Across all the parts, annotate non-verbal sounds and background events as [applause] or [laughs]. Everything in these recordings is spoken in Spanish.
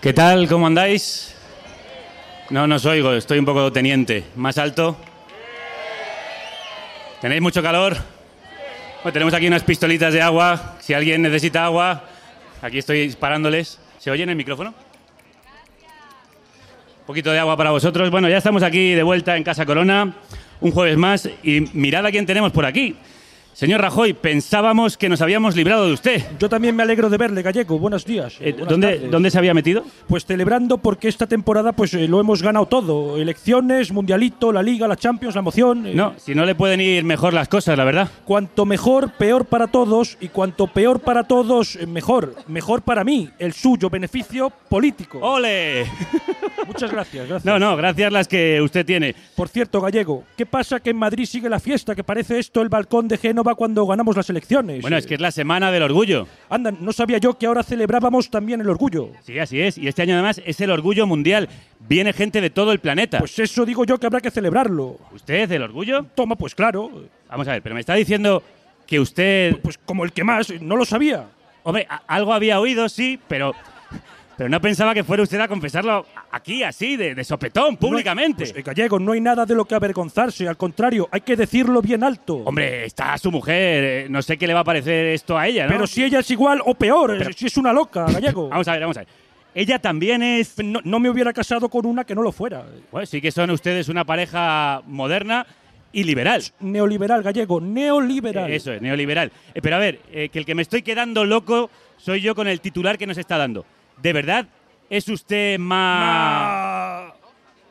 ¿Qué tal? ¿Cómo andáis? No, no oigo, estoy un poco teniente. ¿Más alto? ¿Tenéis mucho calor? Tenemos aquí unas pistolitas de agua. Si alguien necesita agua, aquí estoy disparándoles. ¿Se oye en el micrófono? Un poquito de agua para vosotros. Bueno, ya estamos aquí de vuelta en Casa Corona, un jueves más. Y mirad a quién tenemos por aquí. Señor Rajoy, pensábamos que nos habíamos librado de usted. Yo también me alegro de verle, Gallego. Buenos días. Eh, ¿dónde. ¿Dónde se había metido? Pues celebrando porque esta temporada pues eh, lo hemos ganado todo. Elecciones, Mundialito, la Liga, la Champions, la emoción. eh, No, si no le pueden ir mejor las cosas, la verdad. Cuanto mejor, peor para todos. Y cuanto peor para todos, mejor. Mejor para mí, el suyo, beneficio político. ¡Ole! [laughs] Muchas gracias, gracias. No, no, gracias las que usted tiene. Por cierto, Gallego, ¿qué pasa que en Madrid sigue la fiesta? Que parece esto el balcón de Génova cuando ganamos las elecciones. Bueno, es que es la semana del orgullo. Anda, no sabía yo que ahora celebrábamos también el orgullo. Sí, así es. Y este año además es el orgullo mundial. Viene gente de todo el planeta. Pues eso digo yo que habrá que celebrarlo. ¿Usted, el orgullo? Toma, pues claro. Vamos a ver, pero me está diciendo que usted... Pues como el que más, no lo sabía. Hombre, algo había oído, sí, pero... Pero no pensaba que fuera usted a confesarlo aquí, así, de, de sopetón, públicamente. Pues, eh, Gallego, no hay nada de lo que avergonzarse. Al contrario, hay que decirlo bien alto. Hombre, está su mujer. eh, No sé qué le va a parecer esto a ella, ¿no? Pero si ella es igual o peor, Pero- si es una loca, [laughs] Gallego. Vamos a ver, vamos a ver. Ella también es... no, no me hubiera casado con una que no lo fuera. Bueno, sí que son ustedes una pareja moderna y liberal. Neoliberal, Gallego, neoliberal. Eh, Eso es, neoliberal. Eh, pero a ver, eh, que el que me estoy quedando loco soy yo con el titular que nos está dando. ¿De verdad es usted más...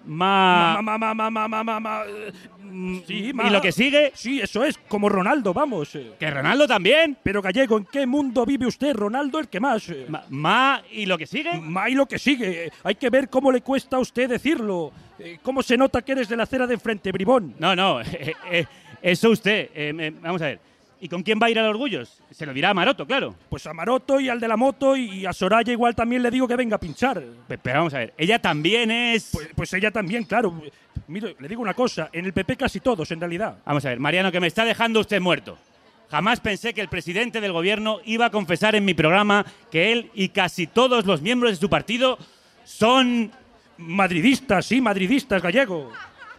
Más... eh, mm, sí, ma- ¿Y lo que sigue? Sí, eso es, como Ronaldo, vamos. eh. ¿Que Ronaldo también? Pero Gallego, ¿en qué mundo vive usted? Ronaldo el que más. eh. Ma, ma- ¿Y lo que sigue? Ma y lo que sigue. Hay que ver cómo le cuesta a usted decirlo. ¿Cómo se nota que eres de la acera de enfrente, bribón? No, no, [laughs] eh, eh, eso usted. Eh, vamos a ver. ¿Y con quién va a ir al Orgullos? Se lo dirá a Maroto, claro. Pues a Maroto y al de la moto y a Soraya igual también le digo que venga a pinchar. Pe- Pero vamos a ver, ella también es... Pues, pues ella también, claro. Mire, le digo una cosa, en el PP casi todos, en realidad. Vamos a ver, Mariano, que me está dejando usted muerto. Jamás pensé que el presidente del gobierno iba a confesar en mi programa que él y casi todos los miembros de su partido son... Madridistas, sí, madridistas, gallego.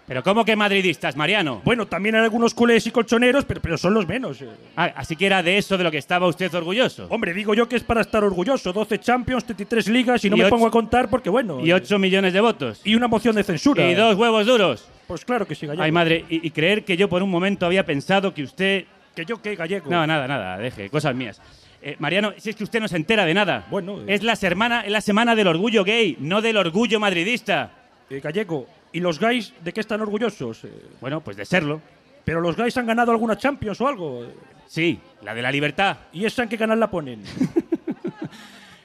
Pero ¿cómo que madridistas, Mariano? Bueno, también hay algunos culés y colchoneros, pero, pero son los menos. eh. Ah, así que era de eso de lo que estaba usted orgulloso. Hombre, digo yo que es para estar orgulloso. 12 Champions, 33 ligas y no Y me ocho- pongo a contar porque, bueno. Y eh, 8 millones de votos. y una moción de censura. Y dos huevos duros. Pues claro que sí, gallego. Ay, madre, y, y creer que yo por un momento había pensado que usted... Que yo qué, gallego. No, nada, nada, deje, cosas mías. Eh, Mariano, si es que usted no se entera de nada. Bueno, eh. Es la, semana, es la semana del orgullo gay, no del orgullo madridista. Eh, gallego, ¿y los gays de qué están orgullosos? Eh, Bueno, pues de serlo. ¿Pero los gays han ganado alguna Champions o algo? Sí, la de la libertad. ¿Y esa en qué canal la ponen? [laughs]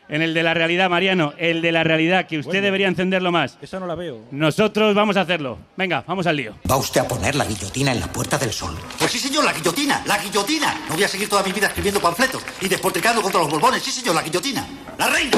En el de la realidad, Mariano, el de la realidad, que usted Bueno. debería encenderlo más. esa no la veo. Nosotros vamos a hacerlo. Venga, vamos al lío. ¿Va usted a poner la guillotina en la Puerta del Sol? Pues sí, señor, la guillotina, la guillotina. No voy a seguir toda mi vida escribiendo panfletos y despotricando contra los borbones. Sí, señor, la guillotina. La reina.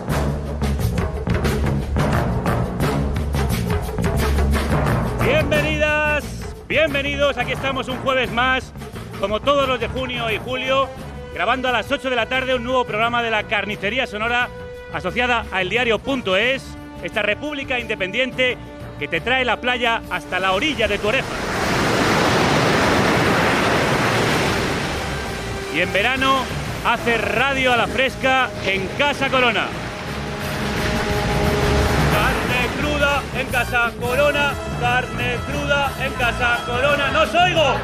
Bienvenidas, bienvenidos. Aquí estamos un jueves más, como todos los de junio y julio, grabando a las 8 de la tarde un nuevo programa de la Carnicería Sonora asociada a eldiario.es, esta república independiente que te trae la playa hasta la orilla de tu oreja. Y en verano hace radio a la fresca en Casa Corona. En Casa Corona, carne cruda en Casa Corona. ¡No os oigo!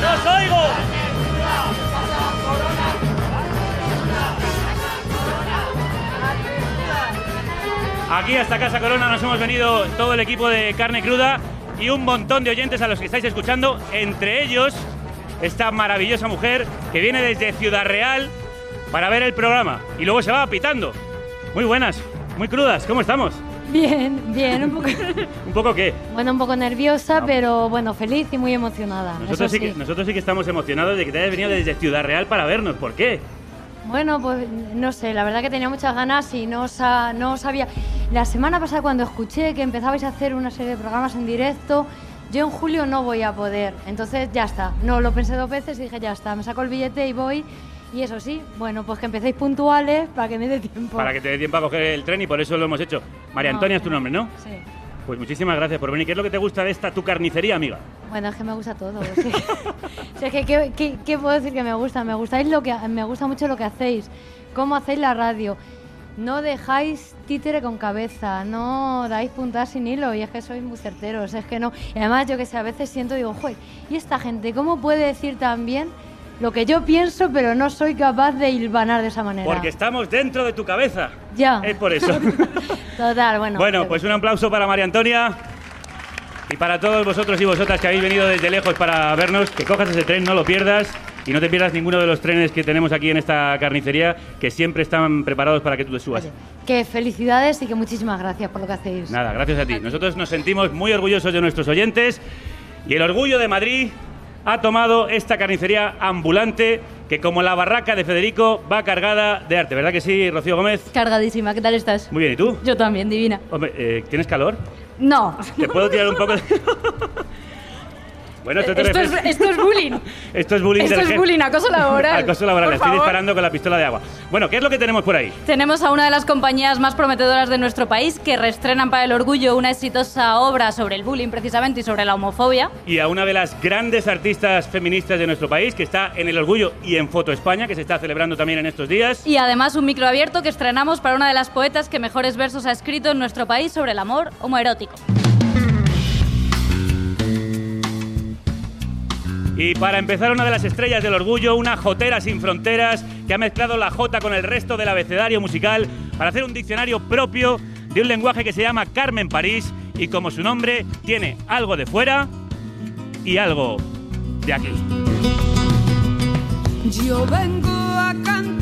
¡No os oigo! Aquí hasta Casa Corona nos hemos venido todo el equipo de Carne Cruda y un montón de oyentes a los que estáis escuchando, entre ellos esta maravillosa mujer que viene desde Ciudad Real para ver el programa y luego se va pitando. Muy buenas, muy crudas, ¿cómo estamos? Bien, bien, un poco, [laughs] ¿Un poco qué? bueno, un poco nerviosa, pero bueno, feliz y muy emocionada. Nosotros sí, que, nosotros sí que estamos emocionados de que te hayas venido desde Ciudad Real para vernos. ¿Por qué? Bueno, pues no sé, la verdad que tenía muchas ganas y no, sa- no sabía. La semana pasada cuando escuché que empezabais a hacer una serie de programas en directo, yo en julio no voy a poder. Entonces ya está. No lo pensé dos veces y dije ya está, me saco el billete y voy. Y eso sí, bueno, pues que empecéis puntuales para que me dé tiempo. Para que te dé tiempo a coger el tren y por eso lo hemos hecho. María No, Antonia es tu nombre, ¿no? Sí. Pues muchísimas gracias por venir. ¿Qué es lo que te gusta de esta tu carnicería, amiga? Bueno, es que me gusta todo. es que- [laughs] es ¿qué, qué, qué puedo decir que me gusta? Me gustáis lo que me gusta mucho lo que hacéis, cómo hacéis la radio. No dejáis títere con cabeza, no dais puntas sin hilo y es que sois muy certeros, es que no. Y además yo que sé, a veces siento, digo, joder, ¿y esta gente cómo puede decir tan bien lo que yo pienso pero no soy capaz de hilvanar de esa manera? Porque estamos dentro de tu cabeza. Ya. Es por eso. [laughs] Total, bueno. bueno, pues un aplauso para María Antonia. Y para todos vosotros y vosotras que habéis venido desde lejos para vernos, que cojas ese tren, no lo pierdas. Y no te pierdas ninguno de los trenes que tenemos aquí en esta carnicería, que siempre están preparados para que tú te subas. Oye, que felicidades y que muchísimas gracias por lo que hacéis. Nada, gracias a ti. Nosotros nos sentimos muy orgullosos de nuestros oyentes y el orgullo de Madrid ha tomado esta carnicería ambulante que como la barraca de Federico va cargada de arte. ¿Verdad que sí, Rocío Gómez? Cargadísima, ¿qué tal estás? Muy bien, ¿y tú? Yo también, divina. Hombre, eh, ¿tienes calor? No. ¿Te puedo tirar un poco de...? [laughs] [laughs] bueno, esto te Esto es, esto es bullying. [laughs] Esto es bullying esto del es jefe. bullying, acoso laboral. [laughs] Acoso laboral. Le estoy disparando con la pistola de agua. Bueno, ¿qué es lo que tenemos por ahí? Tenemos a una de las compañías más prometedoras de nuestro país que reestrenan para el orgullo una exitosa obra sobre el bullying precisamente y sobre la homofobia. y a una de las grandes artistas feministas de nuestro país, que está en el Orgullo y en Foto España, que se está celebrando también en estos días. Y además un micro abierto que estrenamos para una de las poetas que mejores versos ha escrito en nuestro país sobre el amor homoerótico. Y para empezar, una de las estrellas del Orgullo, una jotera sin fronteras, que ha mezclado la jota con el resto del abecedario musical para hacer un diccionario propio de un lenguaje que se llama Carmen París y como su nombre tiene algo de fuera y algo de aquí. Yo vengo a cantarle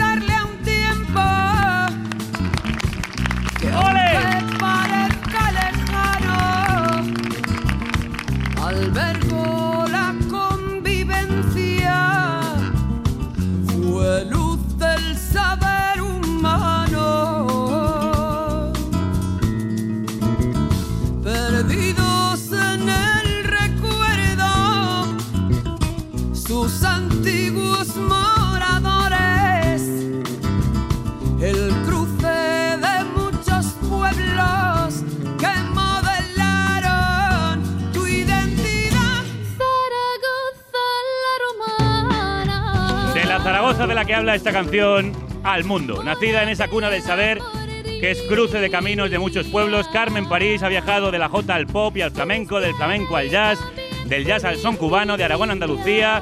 la que habla esta canción al mundo. Nacida en esa cuna del saber, que es cruce de caminos de muchos pueblos, Carmen París ha viajado de la jota al pop y al flamenco, del flamenco al jazz, del jazz al son cubano, de Aragón a Andalucía,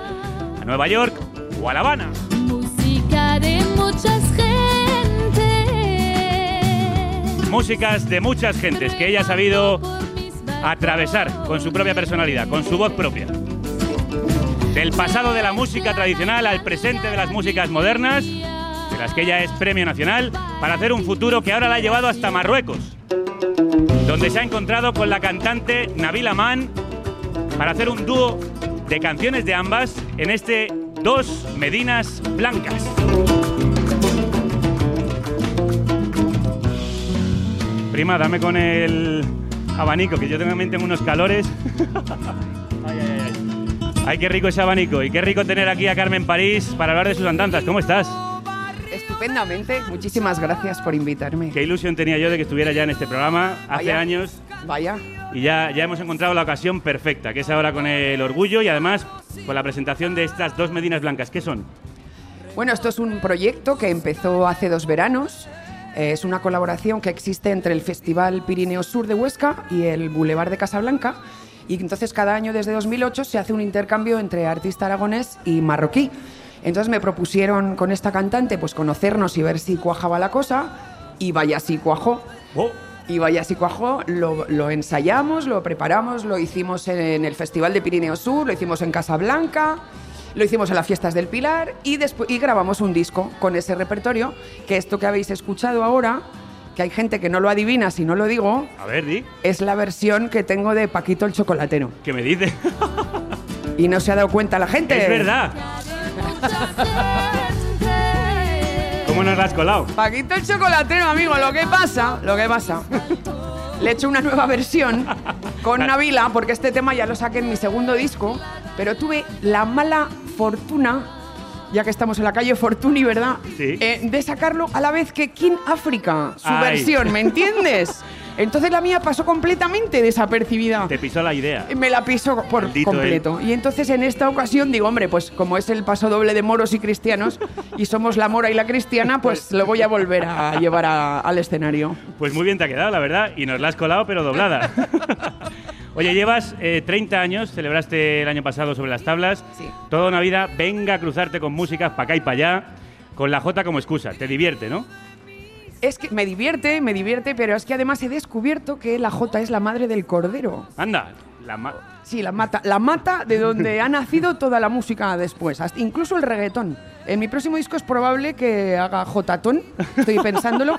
a Nueva York o a La Habana. Música de muchas gentes. Músicas de muchas gentes que ella ha sabido atravesar con su propia personalidad, con su voz propia. Del pasado de la música tradicional al presente de las músicas modernas, de las que ella es premio nacional, para hacer un futuro que ahora la ha llevado hasta Marruecos, donde se ha encontrado con la cantante Nabil Aman para hacer un dúo de canciones de ambas en este Dos Medinas Blancas. Prima, dame con el abanico, que yo también tengo unos calores. [laughs] ay, qué rico ese abanico. Y qué rico tener aquí a Carmen París para hablar de sus andanzas. ¿Cómo estás? Estupendamente, muchísimas gracias por invitarme. Qué ilusión tenía yo de que estuviera ya en este programa hace Vaya. años. Vaya, Y ya, ya hemos encontrado la ocasión perfecta, que es ahora con el orgullo y además con la presentación de estas dos Medinas Blancas. ¿Qué son? bueno, esto es un proyecto que empezó hace dos veranos. Es una colaboración que existe entre el Festival Pirineo Sur de Huesca y el Boulevard de Casablanca. Y entonces cada año desde 2008 se hace un intercambio entre artista aragonés y marroquí. Entonces me propusieron con esta cantante pues conocernos y ver si cuajaba la cosa. Y vaya si cuajó. Oh, Y vaya si cuajó, lo, lo ensayamos, lo preparamos, lo hicimos en el Festival de Pirineo Sur, lo hicimos en Casablanca, lo hicimos en las fiestas del Pilar y, y grabamos un disco con ese repertorio, que esto que habéis escuchado ahora que hay gente que no lo adivina si no lo digo, A ver, di. es la versión que tengo de Paquito el chocolatero. ¿Qué me dices? Y no se ha dado cuenta la gente. es verdad. ¿Cómo nos la has colado? Paquito el chocolatero, amigo, lo que pasa, lo que pasa. Le he hecho una nueva versión con Navila, porque este tema ya lo saqué en mi segundo disco, pero tuve la mala fortuna, ya que estamos en la calle Fortuny, ¿verdad? Sí. Eh, de sacarlo a la vez que King África, su Ay. versión, ¿me entiendes? [laughs] Entonces la mía pasó completamente desapercibida. Te pisó la idea. Me la piso por Maldito completo. Y entonces en esta ocasión digo, hombre, pues como es el paso doble de moros y cristianos y somos la mora y la cristiana, pues lo voy a volver a llevar a- al escenario. Pues muy bien te ha quedado, la verdad. Y nos la has colado, pero doblada. [laughs] Oye, llevas eh, 30 años, celebraste el año pasado sobre las tablas. Sí. Toda una vida, venga a cruzarte con músicas para acá y para allá, con la J como excusa. Te divierte, ¿no? Es que me divierte, me divierte, pero es que además he descubierto que la J es la madre del cordero. Anda, la ma- Sí, la mata, la mata de donde ha nacido toda la música después, hasta- incluso el reggaetón. En mi próximo disco es probable que haga Jotatón, estoy pensándolo.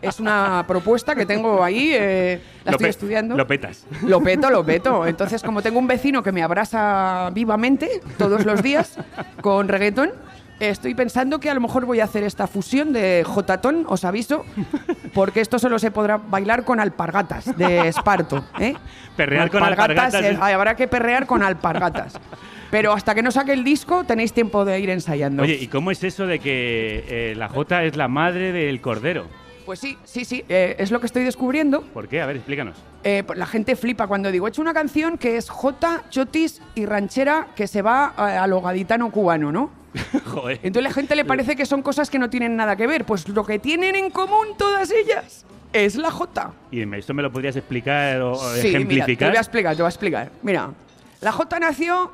Es una propuesta que tengo ahí, eh, la lo estoy estudiando. Lo petas. Lo peto, lo peto. Entonces, como tengo un vecino que me abraza vivamente todos los días con reggaetón, estoy pensando que a lo mejor voy a hacer esta fusión de Jotatón, os aviso, porque esto solo se podrá bailar con alpargatas de esparto. ¿eh? Perrear con alpargatas eh, es- habrá que perrear con alpargatas. Pero hasta que no saque el disco tenéis tiempo de ir ensayando. Oye, ¿y cómo es eso de que eh, la J es la madre del cordero? Pues sí, sí, sí, eh, es lo que estoy descubriendo. ¿Por qué? A ver, explícanos. Eh, pues la gente flipa cuando digo, he hecho una canción que es J, chotis y ranchera que se va a, a lo gaditano cubano, ¿no? [laughs] Joder. Entonces la gente le parece que son cosas que no tienen nada que ver. Pues lo que tienen en común todas ellas es la J. ¿Y esto me lo podrías explicar o, Sí, mira, te ejemplificar? voy a explicar, te voy a explicar. Mira, la J nació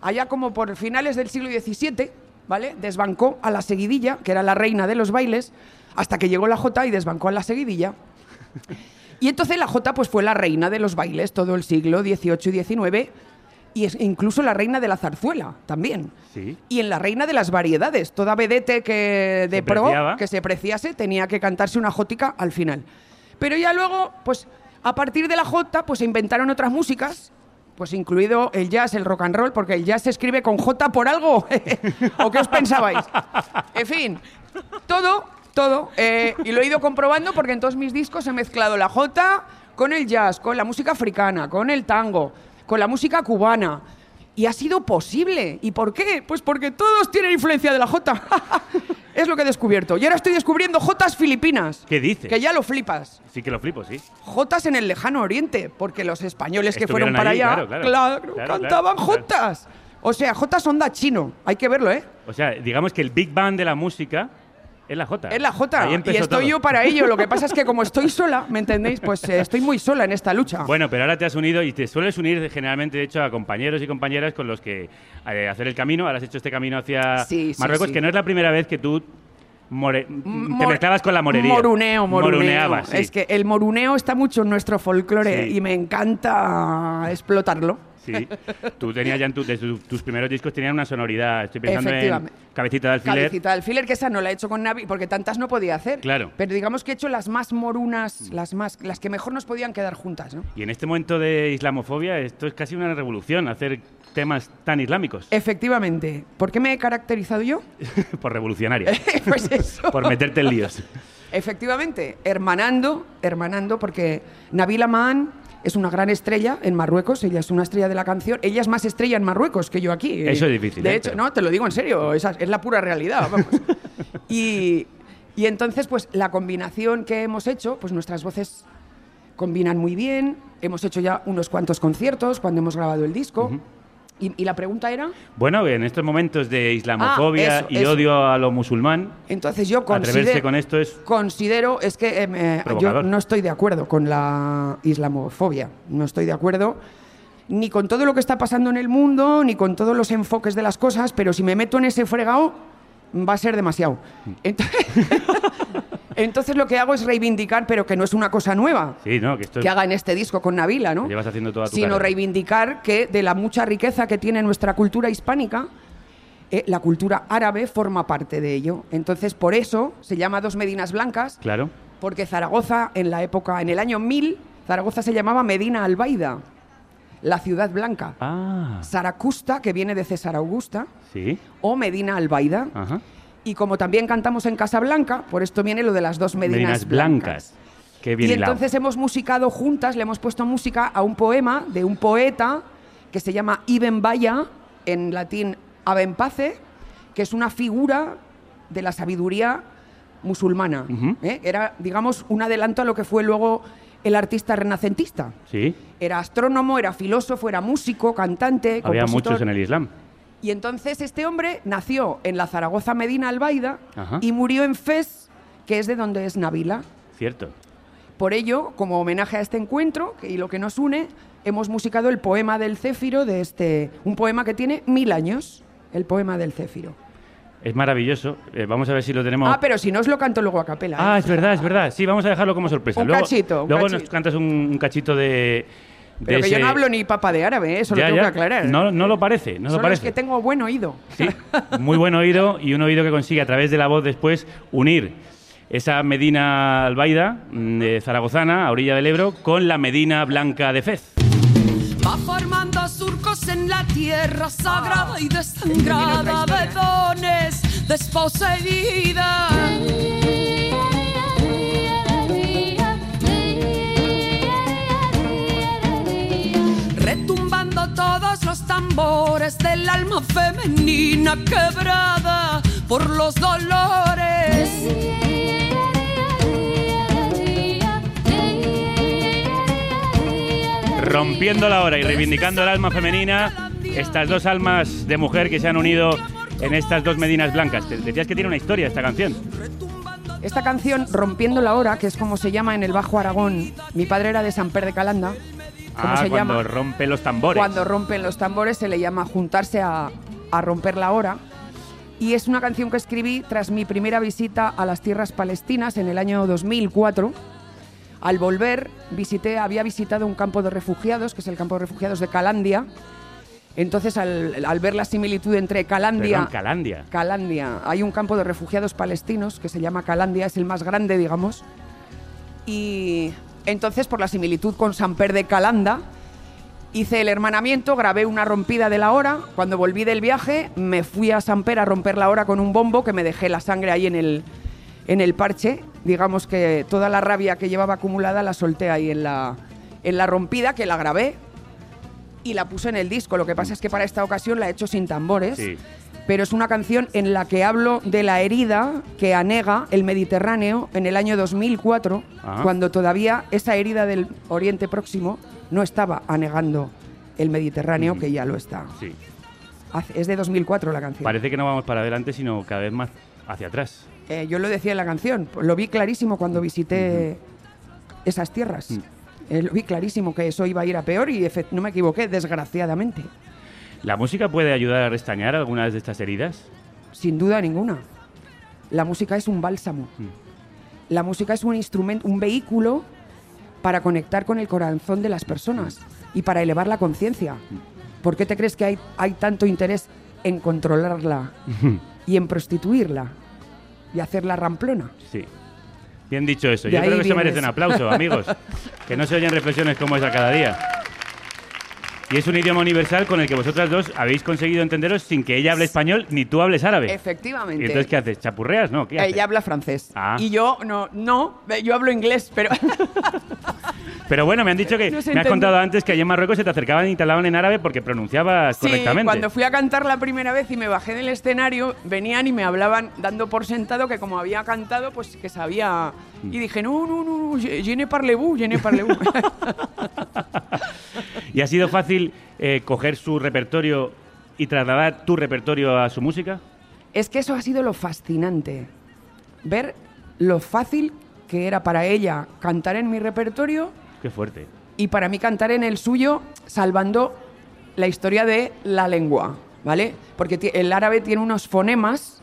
allá como por finales del siglo XVII, ¿vale? Desbancó a la seguidilla, que era la reina de los bailes, hasta que llegó la J y desbancó a la seguidilla. Y entonces la J pues fue la reina de los bailes todo el siglo XVIII y XIX y es incluso la reina de la zarzuela también. Sí. Y en la reina de las variedades, toda vedete que de Se pro preciaba. que se preciase tenía que cantarse una jótica al final. Pero ya luego, pues a partir de la jota, pues se inventaron otras músicas, pues incluido el jazz, el rock and roll, porque el jazz se escribe con J por algo. [laughs] ¿O qué os pensabais? En fin, todo, todo. eh, y lo he ido comprobando porque en todos mis discos he mezclado la J con el jazz, con la música africana, con el tango, con la música cubana. Y ha sido posible. ¿Y por qué? Pues porque todos tienen influencia de la J. [laughs] es lo que he descubierto. Y ahora estoy descubriendo Jotas filipinas. ¿Qué dices? Que ya lo flipas. Sí que lo flipo, sí. Jotas en el lejano oriente, porque los españoles que fueron para allí, allá, claro, claro. claro, cantaban. Jotas. O sea, Jotas onda chino. Hay que verlo, ¿eh? O sea, digamos que el Big Bang de la música es la J. Es la J. Y estoy todo. yo para ello. Lo que pasa es que como estoy sola, ¿me entendéis? Pues eh, estoy muy sola en esta lucha. Bueno, pero ahora te has unido y te sueles unir generalmente, de hecho, a compañeros y compañeras con los que eh, hacer el camino. Ahora has hecho este camino hacia Sí, sí, Marruecos, sí. que no es la primera vez que tú more- te mezclabas con la morería. Moruneo, moruneo. Moruneabas, sí. Es que el moruneo está mucho en nuestro folclore Sí. y me encanta explotarlo. Sí. Tú tenías ya en tu- desde tu- tus primeros discos tenían una sonoridad. Estoy pensando en. Cabecita de Alfiler. Cabecita de alfiler, que esa no la he hecho con Navi, porque tantas no podía hacer. Claro. Pero digamos que he hecho las más morunas, las más, las que mejor nos podían quedar juntas, ¿no? Y en este momento de islamofobia, esto es casi una revolución, hacer temas tan islámicos. Efectivamente. ¿Por qué me he caracterizado yo? [laughs] Por revolucionaria. [laughs] pues eso. por meterte en líos. Efectivamente, hermanando, hermanando, porque Nabila Maan es una gran estrella en Marruecos, ella es una estrella de la canción, ella es más estrella en Marruecos que yo aquí. Eso es difícil, De ¿eh? hecho, Pero- no, te lo digo en serio, esa es la pura realidad, vamos. [laughs] y, y entonces, pues la combinación que hemos hecho, pues nuestras voces combinan muy bien, hemos hecho ya unos cuantos conciertos cuando hemos grabado el disco. Y, y la pregunta era, Bueno, en estos momentos de islamofobia Ah, eso, y eso. odio a lo musulmán, entonces yo atreverse considero... con esto es... Considero, es que em, eh, yo no estoy de acuerdo con la islamofobia, no estoy de acuerdo ni con todo lo que está pasando en el mundo, ni con todos los enfoques de las cosas, pero si me meto en ese fregado, va a ser demasiado. Entonces, [laughs] entonces lo que hago es reivindicar, pero que no es una cosa nueva, Sí, ¿no? Que esto que haga en este disco con Nabila, ¿no? Llevas haciendo toda tu Sino carrera. reivindicar que de la mucha riqueza que tiene nuestra cultura hispánica, eh, la cultura árabe forma parte de ello. Entonces, por eso se llama Dos Medinas Blancas, Claro. porque Zaragoza, en la época, en el año 1000, Zaragoza se llamaba Medina Albaida, la ciudad blanca. Ah, Saracusta, que viene de César Augusta, sí. o Medina Albaida. Ajá. Y como también cantamos en Casablanca, por esto viene lo de las dos Medinas, Medinas blancas. Qué bien y hilado. entonces hemos musicado juntas, le hemos puesto música a un poema de un poeta que se llama Ibn Baya, en latín Aben Pace, que es una figura de la sabiduría musulmana. ¿eh? Era, digamos, un adelanto a lo que fue luego el artista renacentista. Sí, Era astrónomo, era filósofo, era músico, cantante, había compositor. muchos en el Islam. Y entonces este hombre nació en la Zaragoza Medina Albaida Ajá. y murió en Fez, que es de donde es Nabila. Cierto. Por ello, como homenaje a este encuentro y lo que nos une, hemos musicado el poema del Céfiro de este, un poema que tiene mil años, el poema del Céfiro. Es maravilloso. Eh, vamos a ver si lo tenemos. Ah, pero si no os lo canto luego a capela. ¿eh? Ah, es verdad, es verdad. Sí, vamos a dejarlo como sorpresa. Un luego cachito, un luego cachito. nos cantas un, un cachito de. Pero que yo no hablo ni papa de árabe, ¿eh? eso Ya, lo tengo ya. que aclarar. No, no lo parece, no lo Solo es parece. que tengo buen oído. Sí, muy buen oído y un oído que consigue a través de la voz después unir esa Medina Albaida mm, de Zaragozana, a orilla del Ebro, con la Medina Blanca de Fez. Va formando surcos en la tierra sagrada y desangrada de dones desposeída. Retumbando todos los tambores del alma femenina quebrada por los dolores. Rompiendo la hora y reivindicando el alma femenina, estas dos almas de mujer que se han unido en estas dos Medinas Blancas. Te- Decías que tiene una historia esta canción. Esta canción, Rompiendo la Hora, que es como se llama en el Bajo Aragón, mi padre era de San Per de Calanda. ¿Cómo Ah, se cuando llama? rompe los tambores. Cuando rompen los tambores se le llama juntarse a, a romper la hora. Y es una canción que escribí tras mi primera visita a las tierras palestinas en el año 2004. Al volver, visité, había visitado un campo de refugiados, que es el campo de refugiados de Calandia. Entonces, al, al ver la similitud entre Calandia... Perdón, Calandia. Calandia. Hay un campo de refugiados palestinos que se llama Calandia, es el más grande, digamos. Y entonces, por la similitud con Samper de Calanda, hice el hermanamiento, grabé una rompida de la hora. Cuando volví del viaje, me fui a Samper a romper la hora con un bombo que me dejé la sangre ahí en el, en el parche. Digamos que toda la rabia que llevaba acumulada la solté ahí en la, en la rompida, que la grabé y la puse en el disco. Lo que pasa es que para esta ocasión la he hecho sin tambores. Sí. Pero es una canción en la que hablo de la herida que anega el Mediterráneo en el año 2004, Ajá. cuando todavía esa herida del Oriente Próximo no estaba anegando el Mediterráneo, que ya lo está. Sí. Es de 2004 la canción. Parece que no vamos para adelante, sino cada vez más hacia atrás. Eh, yo lo decía en la canción, lo vi clarísimo cuando visité esas tierras. Mm. Eh, lo vi clarísimo que eso iba a ir a peor y no me equivoqué, desgraciadamente. ¿La música puede ayudar a restañar algunas de estas heridas? Sin duda ninguna. La música es un bálsamo. La música es un instrumento, un vehículo para conectar con el corazón de las personas y para elevar la conciencia. ¿Por qué te crees que hay, hay tanto interés en controlarla [laughs] y en prostituirla y hacerla ramplona? Sí. Bien dicho eso. De Yo creo que vienes. merece un aplauso, amigos. [laughs] que no se oyen reflexiones como esa cada día. Y es un idioma universal con el que vosotras dos habéis conseguido entenderos sin que ella hable español ni tú hables árabe. ¿Y Efectivamente. entonces qué haces? ¿Chapurreas? No, ¿qué haces? Ella habla francés. Ah. Y yo no, no, yo hablo inglés, pero [laughs] Pero bueno, me han dicho que me has contado antes que allí en Marruecos se te acercaban y te hablaban en árabe porque pronunciabas Sí, correctamente. cuando fui a cantar la primera vez y me bajé del escenario, venían y me hablaban dando por sentado que como había cantado, pues que sabía. Y dije, no, no, no, no, je, je ne parlez-vous, je ne parlez-vous. [laughs] ¿Y ha sido fácil eh, coger su repertorio y trasladar tu repertorio a su música? es que eso ha sido lo fascinante. Ver lo fácil que era para ella cantar en mi repertorio Qué fuerte. y para mí cantar en el suyo, salvando la historia de la lengua, ¿vale? Porque el árabe tiene unos fonemas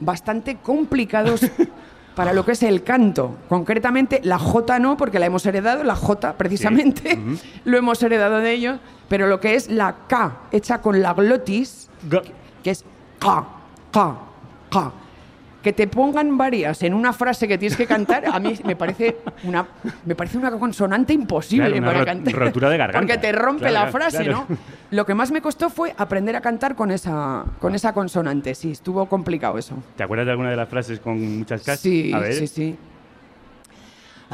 bastante complicados [laughs] para lo que es el canto. Concretamente, la J no, porque la hemos heredado, la J precisamente, [laughs] lo hemos heredado de ellos, pero lo que es la K, hecha con la glotis, que es K, K, K. que te pongan varias en una frase que tienes que cantar, a mí me parece una, me parece una consonante imposible Claro, una para cantar. rotura de garganta. Porque te rompe Claro, la frase, claro. ¿no? Lo que más me costó fue aprender a cantar con esa, con esa consonante. Sí, estuvo complicado eso. ¿Te acuerdas de alguna de las frases con muchas cas? Sí, A ver. sí, sí.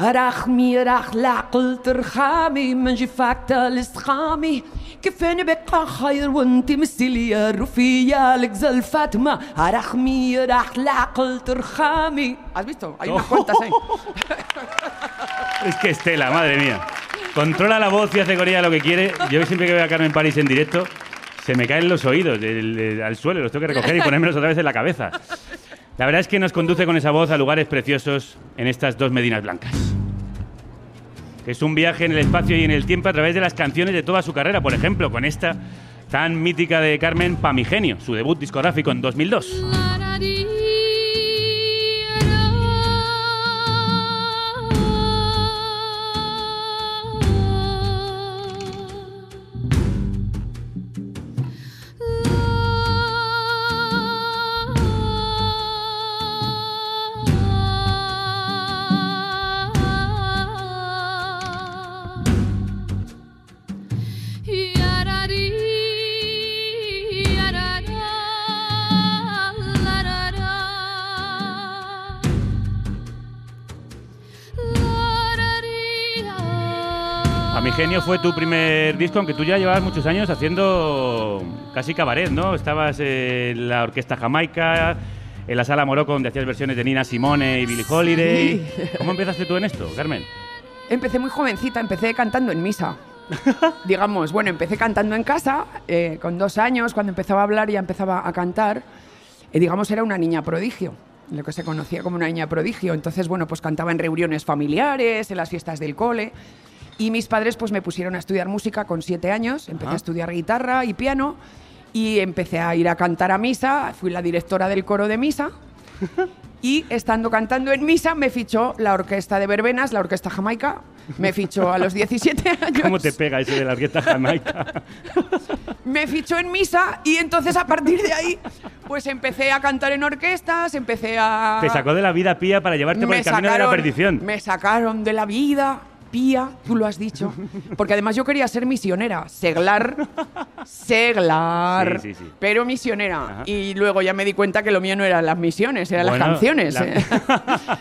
رحمي راح لعقل ترحامي من جفاك الاستخامي كيف انا بقى خير وانت مثلي يا رفيا لك زل فاطمة رحمي راح لعقل ترحامي ¿Has visto? Hay unas cuantas ahí. [laughs] Es que Estela, madre mía. Controla la voz y hace con ella lo que quiere. Yo siempre que veo a Carmen París en directo, se me caen los oídos del- del- al suelo, los tengo que recoger y ponérmelos otra vez en la cabeza. La verdad es que nos conduce con esa voz a lugares preciosos en estas dos Medinas Blancas. Es un viaje en el espacio y en el tiempo a través de las canciones de toda su carrera. Por ejemplo, con esta tan mítica de Carmen Pamigenio, su debut discográfico en 2002. Pamigenio fue tu primer disco, aunque tú ya llevabas muchos años haciendo casi cabaret, ¿no? Estabas en la Orquesta Jamaica, en la Sala Morocco, donde hacías versiones de Nina Simone y Billie Holiday. Sí. ¿Cómo empezaste tú en esto, Carmen? Empecé muy jovencita, empecé cantando en misa. [laughs] Digamos, bueno, empecé cantando en casa, eh, con dos años, cuando empezaba a hablar ya empezaba a cantar. Y digamos, era una niña prodigio, lo que se conocía como una niña prodigio. Entonces, bueno, pues cantaba en reuniones familiares, en las fiestas del cole. Y mis padres pues me pusieron a estudiar música con siete años, empecé Ah. a estudiar guitarra y piano y empecé a ir a cantar a misa, fui la directora del coro de misa [laughs] y estando cantando en misa me fichó la orquesta de verbenas, la orquesta jamaica, me fichó a los 17 [laughs] años. ¿Cómo te pega ese de la Orquesta Jamaica? [laughs] Me fichó en misa y entonces a partir de ahí pues empecé a cantar en orquestas, empecé a... Te sacó de la vida pía para llevarte por me el camino de la perdición. Me sacaron de la vida, tú lo has dicho. Porque además yo quería ser misionera, seglar, seglar, Sí, sí, sí. pero misionera. Ajá. Y luego ya me di cuenta que lo mío no eran las misiones, eran Bueno, las canciones. la- eh.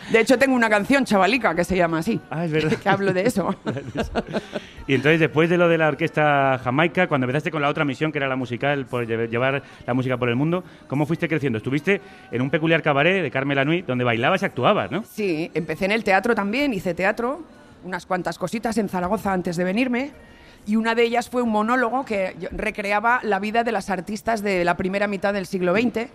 [laughs] De hecho tengo una canción chavalica que se llama así, Ah, es verdad. que hablo [laughs] de eso. Y entonces, después de lo de la Orquesta Jamaica, cuando empezaste con la otra misión, que era la musical, por lle- llevar la música por el mundo, ¿cómo fuiste creciendo? Estuviste en un peculiar cabaret de Carmela Nui, donde bailabas y actuabas, ¿no? Sí, empecé en el teatro también, hice teatro, unas cuantas cositas en Zaragoza antes de venirme. Y una de ellas fue un monólogo que recreaba la vida de las artistas de la primera mitad del siglo XX.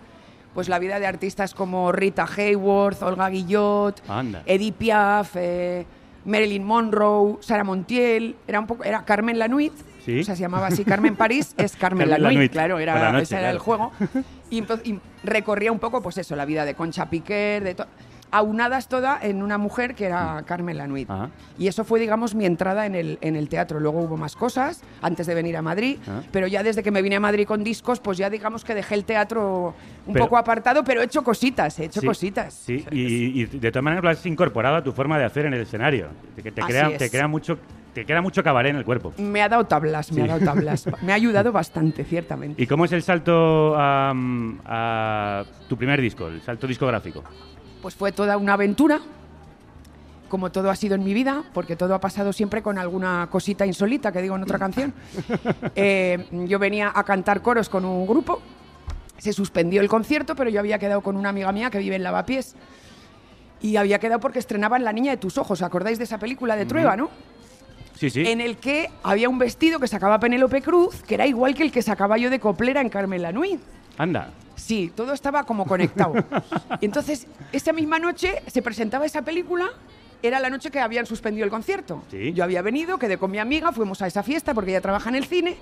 Pues la vida de artistas como Rita Hayworth, Olga Guillot, Anda. Edith Piaf, eh, Marilyn Monroe, Sara Montiel. Era un poco, era Carmen Lanuit. Sí. O sea, se llamaba así. Carmen París [laughs] es Carmen, Carmen Lanuit. Lanuit, Claro, era, noche, ese era el claro. juego. [laughs] Y, y recorría un poco, pues eso, la vida de Concha Piquer, de to- aunadas toda en una mujer que era Carmen Lanuit. Ajá. Y eso fue, digamos, mi entrada en el, en el teatro. Luego hubo más cosas antes de venir a Madrid, pero ya desde que me vine a Madrid con discos, pues ya digamos que dejé el teatro un Pero- poco apartado, pero he hecho cositas, he hecho Sí, cositas. Sí, y, y de todas maneras lo has incorporado a tu forma de hacer en el escenario. Que te, crea, es. te, crea mucho, te queda mucho cabaret en el cuerpo. Me ha dado tablas, me Sí. ha dado tablas. [laughs] me ha ayudado bastante, ciertamente. ¿Y cómo es el salto a, a tu primer disco, el salto discográfico? Pues fue toda una aventura, como todo ha sido en mi vida, porque todo ha pasado siempre con alguna cosita insólita que digo en otra canción. [laughs] Eh, yo venía a cantar coros con un grupo, se suspendió el concierto, pero yo había quedado con una amiga mía que vive en Lavapiés. Y había quedado porque estrenaban La Niña de tus Ojos, ¿acordáis de esa película de Trueba, no? Sí, sí. En el que había un vestido que sacaba Penélope Cruz, que era igual que el que sacaba yo de coplera en Carmen Lanuit. Anda. Sí, todo estaba como conectado. Y [laughs] entonces, esa misma noche se presentaba esa película, era la noche que habían suspendido el concierto. Sí. Yo había venido, quedé con mi amiga, fuimos a esa fiesta porque ella trabaja en el cine,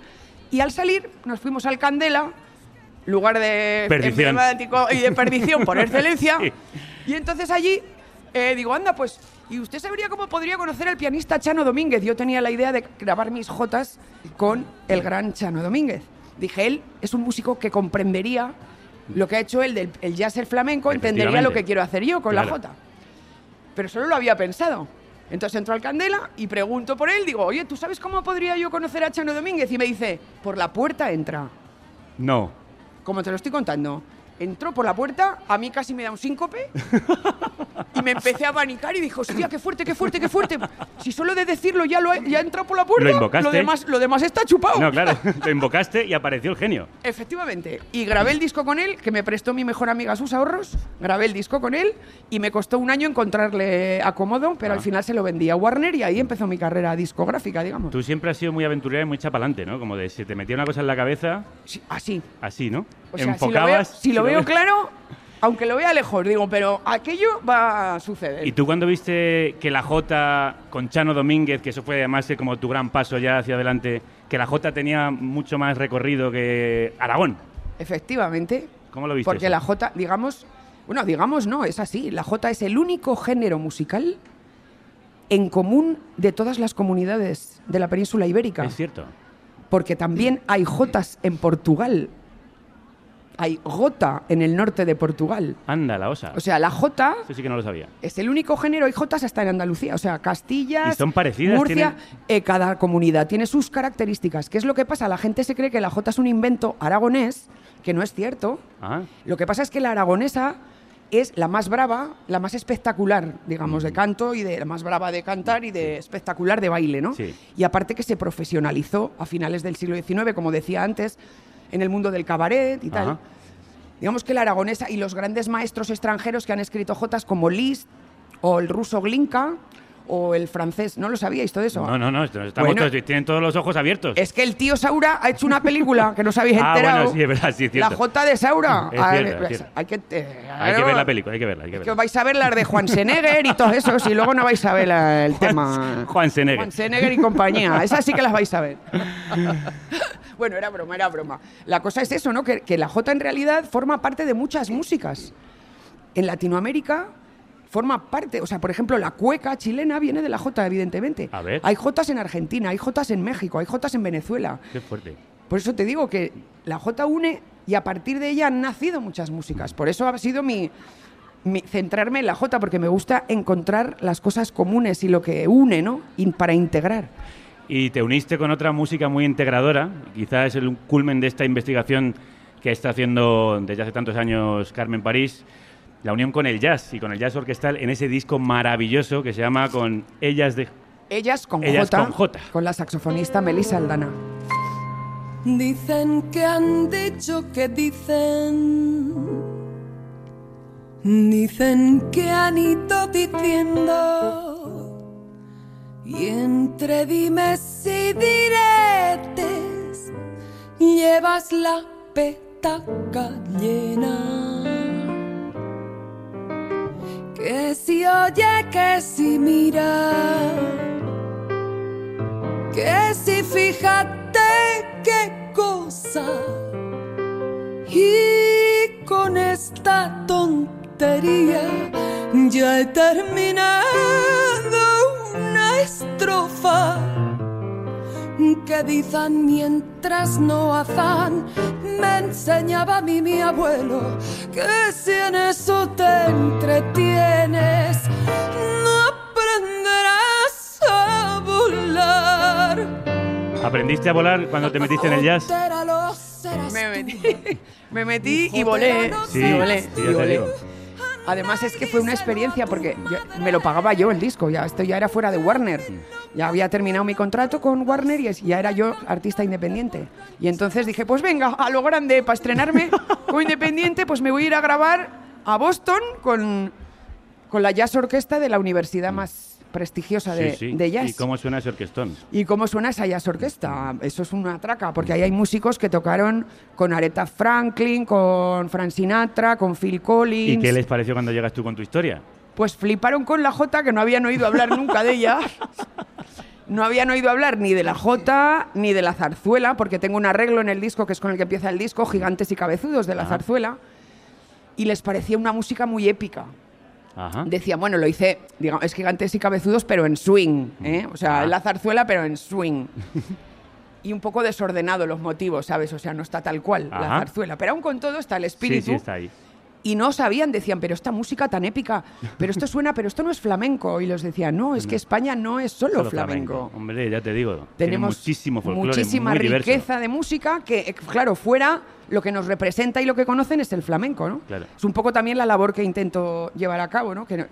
y al salir nos fuimos al Candela, lugar de Perdición. y de perdición por [laughs] excelencia. Sí. Y entonces allí eh, digo, anda, pues, ¿y usted sabría cómo podría conocer al pianista Chano Domínguez? Yo tenía la idea de grabar mis jotas con el gran Chano Domínguez. Dije, él es un músico que comprendería lo que ha hecho él del el jazz el flamenco, entendería lo que quiero hacer yo con la jota. Pero solo lo había pensado. Entonces entro al Candela y pregunto por él, digo, oye, ¿tú sabes cómo podría yo conocer a Chano Domínguez? Y me dice, por la puerta entra. No. Como te lo estoy contando. Entró por la puerta, a mí casi me da un síncope [laughs] y me empecé a abanicar y dije, hostia, qué fuerte, qué fuerte, qué fuerte. Si solo de decirlo ya lo ya he entrado por la puerta, Lo invocaste. demás, lo demás está chupado. No, claro. [laughs] Lo invocaste y apareció el genio. Efectivamente. Y grabé el disco con él, que me prestó mi mejor amiga sus ahorros. Grabé el disco con él y me costó un año encontrarle acomodo, pero Ah. al final se lo vendí a Warner y ahí empezó mi carrera discográfica, digamos. Tú siempre has sido muy aventurera y muy chapalante, ¿no? Como de si te metía una cosa en la cabeza, Sí, así. así, ¿no? O sea, si lo veo, Enfocabas. si lo veo claro, aunque lo vea lejos, digo, pero aquello va a suceder. ¿Y tú cuando viste que la J con Chano Domínguez, que eso fue además como tu gran paso ya hacia adelante, que la J tenía mucho más recorrido que Aragón? Efectivamente. ¿Cómo lo viste? Porque eso? la J, digamos, bueno, digamos no, es así. La J es el único género musical en común de todas las comunidades de la península ibérica. Es cierto. Porque también hay Jotas en Portugal. Hay Jota en el norte de Portugal. Anda, la osa. O sea, la Jota Eso sí que no lo sabía. es el único género, hay Jotas hasta en Andalucía. O sea, Castilla, ¿Y son parecidas? Murcia, eh, cada comunidad tiene sus características. ¿Qué es lo que pasa? La gente se cree que la Jota es un invento aragonés, que no es cierto. Ah, Lo que pasa es que la aragonesa es la más brava, la más espectacular, digamos, de canto y de la más brava de cantar y de espectacular de baile, ¿no? Sí. Y aparte que se profesionalizó a finales del siglo XIX, como decía antes, en el mundo del cabaret y tal. Ajá. Digamos que la aragonesa y los grandes maestros extranjeros que han escrito jotas como Liszt o el ruso Glinka o el francés, ¿no lo sabíais todo eso? no, no, no, estamos Bueno, todos, tienen todos los ojos abiertos. Es que el tío Saura ha hecho una película que no os habéis [laughs] Ah, enterado. bueno, sí, es verdad, sí, es La cierto. Jota de Saura. Es Ah, cierto, es pues, cierto. Hay que, eh, hay que ver la película, hay que verla, hay que es que verla. vais a ver las de Juan Senegger y todos esos y luego no vais a ver la- el tema. Juan Senegger. Juan Senegger y compañía. Esas sí que las vais a ver. [laughs] bueno, era broma, era broma. La cosa es eso, ¿no? Que, que la Jota en realidad forma parte de muchas músicas. En Latinoamérica forma parte, o sea, por ejemplo, la cueca chilena viene de la Jota, evidentemente. A ver. Hay Jotas en Argentina, hay Jotas en México, hay Jotas en Venezuela. Qué fuerte. Por eso te digo que la J une y a partir de ella han nacido muchas músicas. Por eso ha sido mi, mi- centrarme en la J, porque me gusta encontrar las cosas comunes y lo que une, ¿no? Y para integrar. Y te uniste con otra música muy integradora, quizás es el culmen de esta investigación que está haciendo desde hace tantos años Carmen París, la unión con el jazz y con el jazz orquestal en ese disco maravilloso que se llama Con Ellas de... Ellas con Ellas J, con J. con la saxofonista Melissa Aldana. Dicen que han dicho que dicen. Dicen que han ido diciendo. Y entre dimes y diretes llevas la petaca llena. Que si oye, que si mira. Que si fíjate qué cosa. Y con esta tontería ya he terminado estrofa que dicen mientras no hacen. Me enseñaba a mí mi abuelo que si en eso te entretienes, no aprenderás a volar. ¿Aprendiste a volar cuando te metiste en el jazz? Me metí, [laughs] me metí y volé. Sí, y volé, sí, y ya te volé. digo. Además es que fue una experiencia porque yo- me lo pagaba yo el disco, ya esto ya era fuera de Warner. Ya había terminado mi contrato con Warner y es- ya era yo artista independiente. Y entonces dije, pues venga, a lo grande, para estrenarme como independiente, pues me voy a ir a grabar a Boston con, con la jazz orquesta de la universidad más prestigiosa de, sí, sí. de jazz. ¿Y cómo suena ese orquestón? ¿Y cómo suena esa jazz orquesta? Eso es una traca, porque ahí hay músicos que tocaron con Aretha Franklin, con Frank Sinatra, con Phil Collins. ¿Y qué les pareció cuando llegas tú con tu historia? Pues fliparon con la Jota, que no habían oído hablar nunca de ella. No habían oído hablar ni de la Jota ni de la zarzuela, porque tengo un arreglo en el disco que es con el que empieza el disco, Gigantes y Cabezudos de la Ajá. zarzuela. Y les parecía una música muy épica. Ajá. Decían, bueno, lo hice, digamos, es gigantes y cabezudos, pero en swing, ¿eh? O sea, Ah. la zarzuela, pero en swing. [laughs] y un poco desordenado los motivos, ¿sabes? O sea, no está tal cual la zarzuela. Pero aún con todo está el Sí, espíritu. sí, está ahí. Y no sabían, decían, pero esta música tan épica, pero esto suena, pero esto no es flamenco. Y los decían, no, es que España no es solo, Solo flamenco. Hombre, ya te digo. Tenemos muchísimo folclore, muchísima muy diverso. riqueza de música que, eh, claro, fuera lo que nos representa y lo que conocen es el flamenco, ¿no? Claro. Es un poco también la labor que intento llevar a cabo, ¿no? Que no-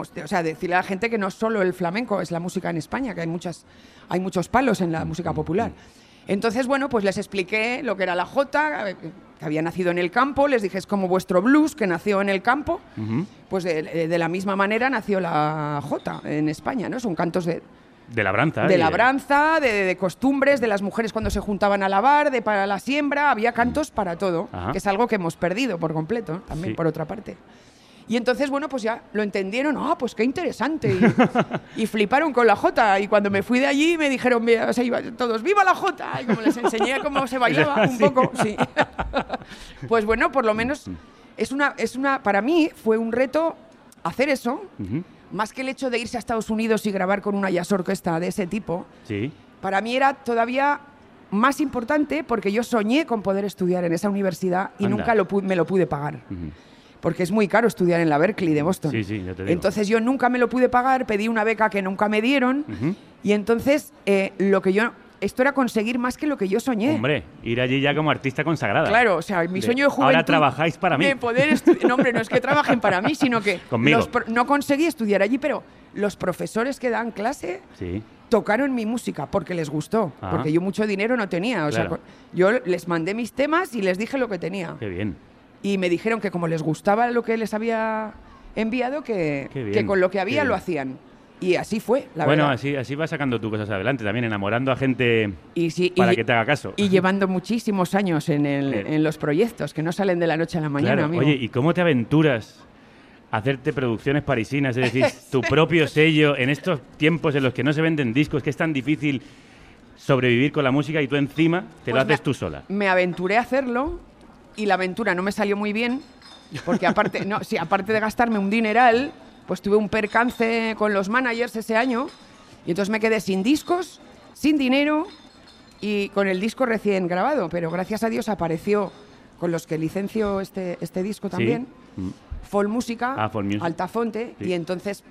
o sea, decirle a la gente que no solo el flamenco es la música en España, que hay muchas, hay muchos palos en la música popular. Entonces, bueno, pues les expliqué lo que era la jota, eh, que había nacido en el campo, les dije es como vuestro blues que nació en el campo, pues de, de la misma manera nació la jota en España, ¿no? Son cantos de, De labranza. de labranza, de, de costumbres, de las mujeres cuando se juntaban a lavar, de para la siembra, había cantos para todo, Ajá. que es algo que hemos perdido por completo, también Sí. por otra parte. Y entonces, bueno, pues ya lo entendieron, ah, pues qué interesante. Y, [laughs] y fliparon con la jota. Y cuando me fui de allí me dijeron, o sea, iba- todos, ¡viva la jota! Y como les enseñé cómo se [laughs] bailaba un poco, sí. [laughs] pues bueno, por lo menos es una, es una, para mí fue un reto hacer eso, Ujú. más que el hecho de irse a Estados Unidos y grabar con una jazz orquesta de ese tipo, Sí. para mí era todavía más importante porque yo soñé con poder estudiar en esa universidad y Anda. nunca lo me lo pude pagar. Ujú. Porque es muy caro estudiar en la Berkeley de Boston. Sí, sí, ya te digo. Entonces yo nunca me lo pude pagar, pedí una beca que nunca me dieron Ujú. y entonces eh, lo que yo esto era conseguir más que lo que yo soñé. Hombre, ir allí ya como artista consagrada. Claro, o sea, mi De, sueño de juventud. Ahora trabajáis para mí. De poder No, hombre, no es que trabajen para mí, sino que [laughs] Conmigo. los no conseguí estudiar allí, pero los profesores que dan clase Sí. tocaron mi música porque les gustó, Ah. porque yo mucho dinero no tenía. O sea, Claro. co- yo les mandé mis temas y les dije lo que tenía. Qué bien. Y me dijeron que como les gustaba lo que les había enviado, que, que con lo que había lo hacían. Y así fue, la bueno, verdad. así, así vas sacando tú cosas adelante, también enamorando a gente Y sí, para y- que te haga caso. Y llevando muchísimos años en, el- Bien. en los proyectos, que no salen de la noche a la mañana, Claro. amigo. Oye, ¿y cómo te aventuras a hacerte producciones parisinas? Es decir, [laughs] tu propio sello en estos tiempos en los que no se venden discos, que es tan difícil sobrevivir con la música y tú encima te lo Pues haces me- tú sola. Me aventuré a hacerlo y la aventura no me salió muy bien, porque aparte, no, sí, aparte de gastarme un dineral, pues tuve un percance con los managers ese año y entonces me quedé sin discos, sin dinero y con el disco recién grabado, pero gracias a Dios apareció con los que licencio este, este disco también, Mm. Fol Música, Ah. Altafonte, Sí. y entonces,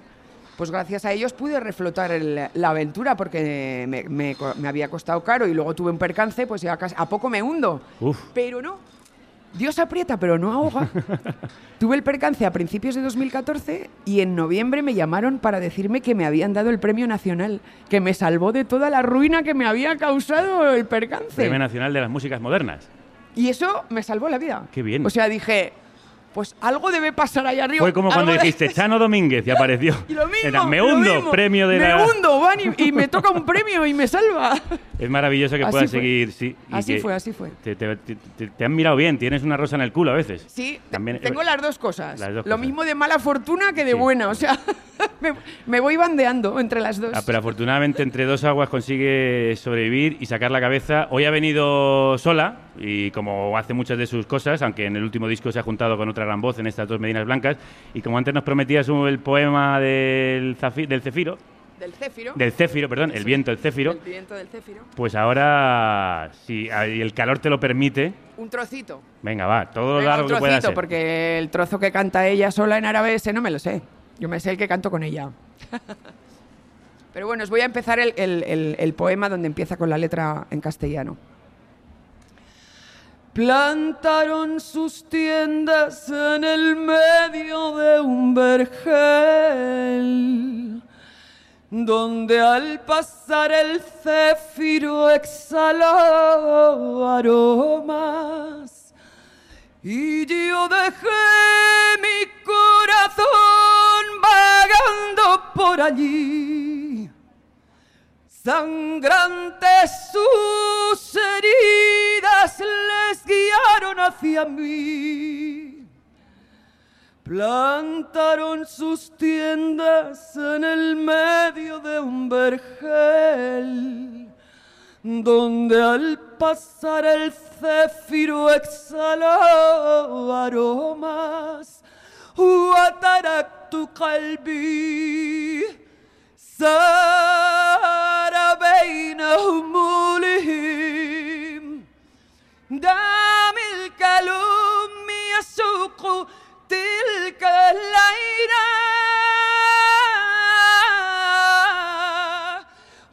pues gracias a ellos pude reflotar el- la aventura porque me, me me había costado caro y luego tuve un percance, pues ya casi- a poco me hundo. Uf. Pero no, Dios aprieta, pero no ahoga. [laughs] tuve el percance a principios de 2014 y en noviembre me llamaron para decirme que me habían dado el premio nacional, que me salvó de toda la ruina que me había causado el percance. Premio Nacional de las Músicas Modernas. Y eso me salvó la vida. Qué bien. O sea, dije, pues algo debe pasar ahí arriba. Fue como cuando de- dijiste Chano Domínguez y apareció. [laughs] Y lo mismo, Era, me lo hundo, mismo. premio de me la... hundo, van y, y me [laughs] toca un premio y me salva. Es maravilloso que Así puedas fue. seguir, sí. y Así fue, así fue. Te, te- te- te- han mirado bien, tienes una rosa en el culo a veces. Sí, También- tengo las dos cosas. Las dos Lo cosas. mismo de mala fortuna que de Sí. buena. O sea, [laughs] me, me voy bandeando entre las dos. Ah, pero afortunadamente entre dos aguas consigue sobrevivir y sacar la cabeza. Hoy ha venido sola y como hace muchas de sus cosas, aunque en el último disco se ha juntado con otra gran voz en estas dos Medinas Blancas, y como antes nos prometías el poema del, del Cefiro, Del céfiro. del Céfiro, perdón, el viento del Céfiro, El viento del céfiro. pues ahora, si el calor te lo permite, Un trocito. venga, va, todo lo largo un que pueda trocito, ser. porque el trozo que canta ella sola en árabe ese no me lo sé. Yo me sé el que canto con ella. [laughs] Pero bueno, os voy a empezar el, el- el- el poema donde empieza con la letra en castellano. Plantaron sus tiendas en el medio de un vergel, donde al pasar el céfiro exhaló aromas. Y yo dejé mi corazón vagando por allí. Sangrantes sus heridas les guiaron hacia mí. Plantaron sus tiendas en el medio de un vergel, donde al pasar el céfiro exhaló aromas. وتركت قلبي سار بين همولهم دام الكلام يسوق تلك الليلة.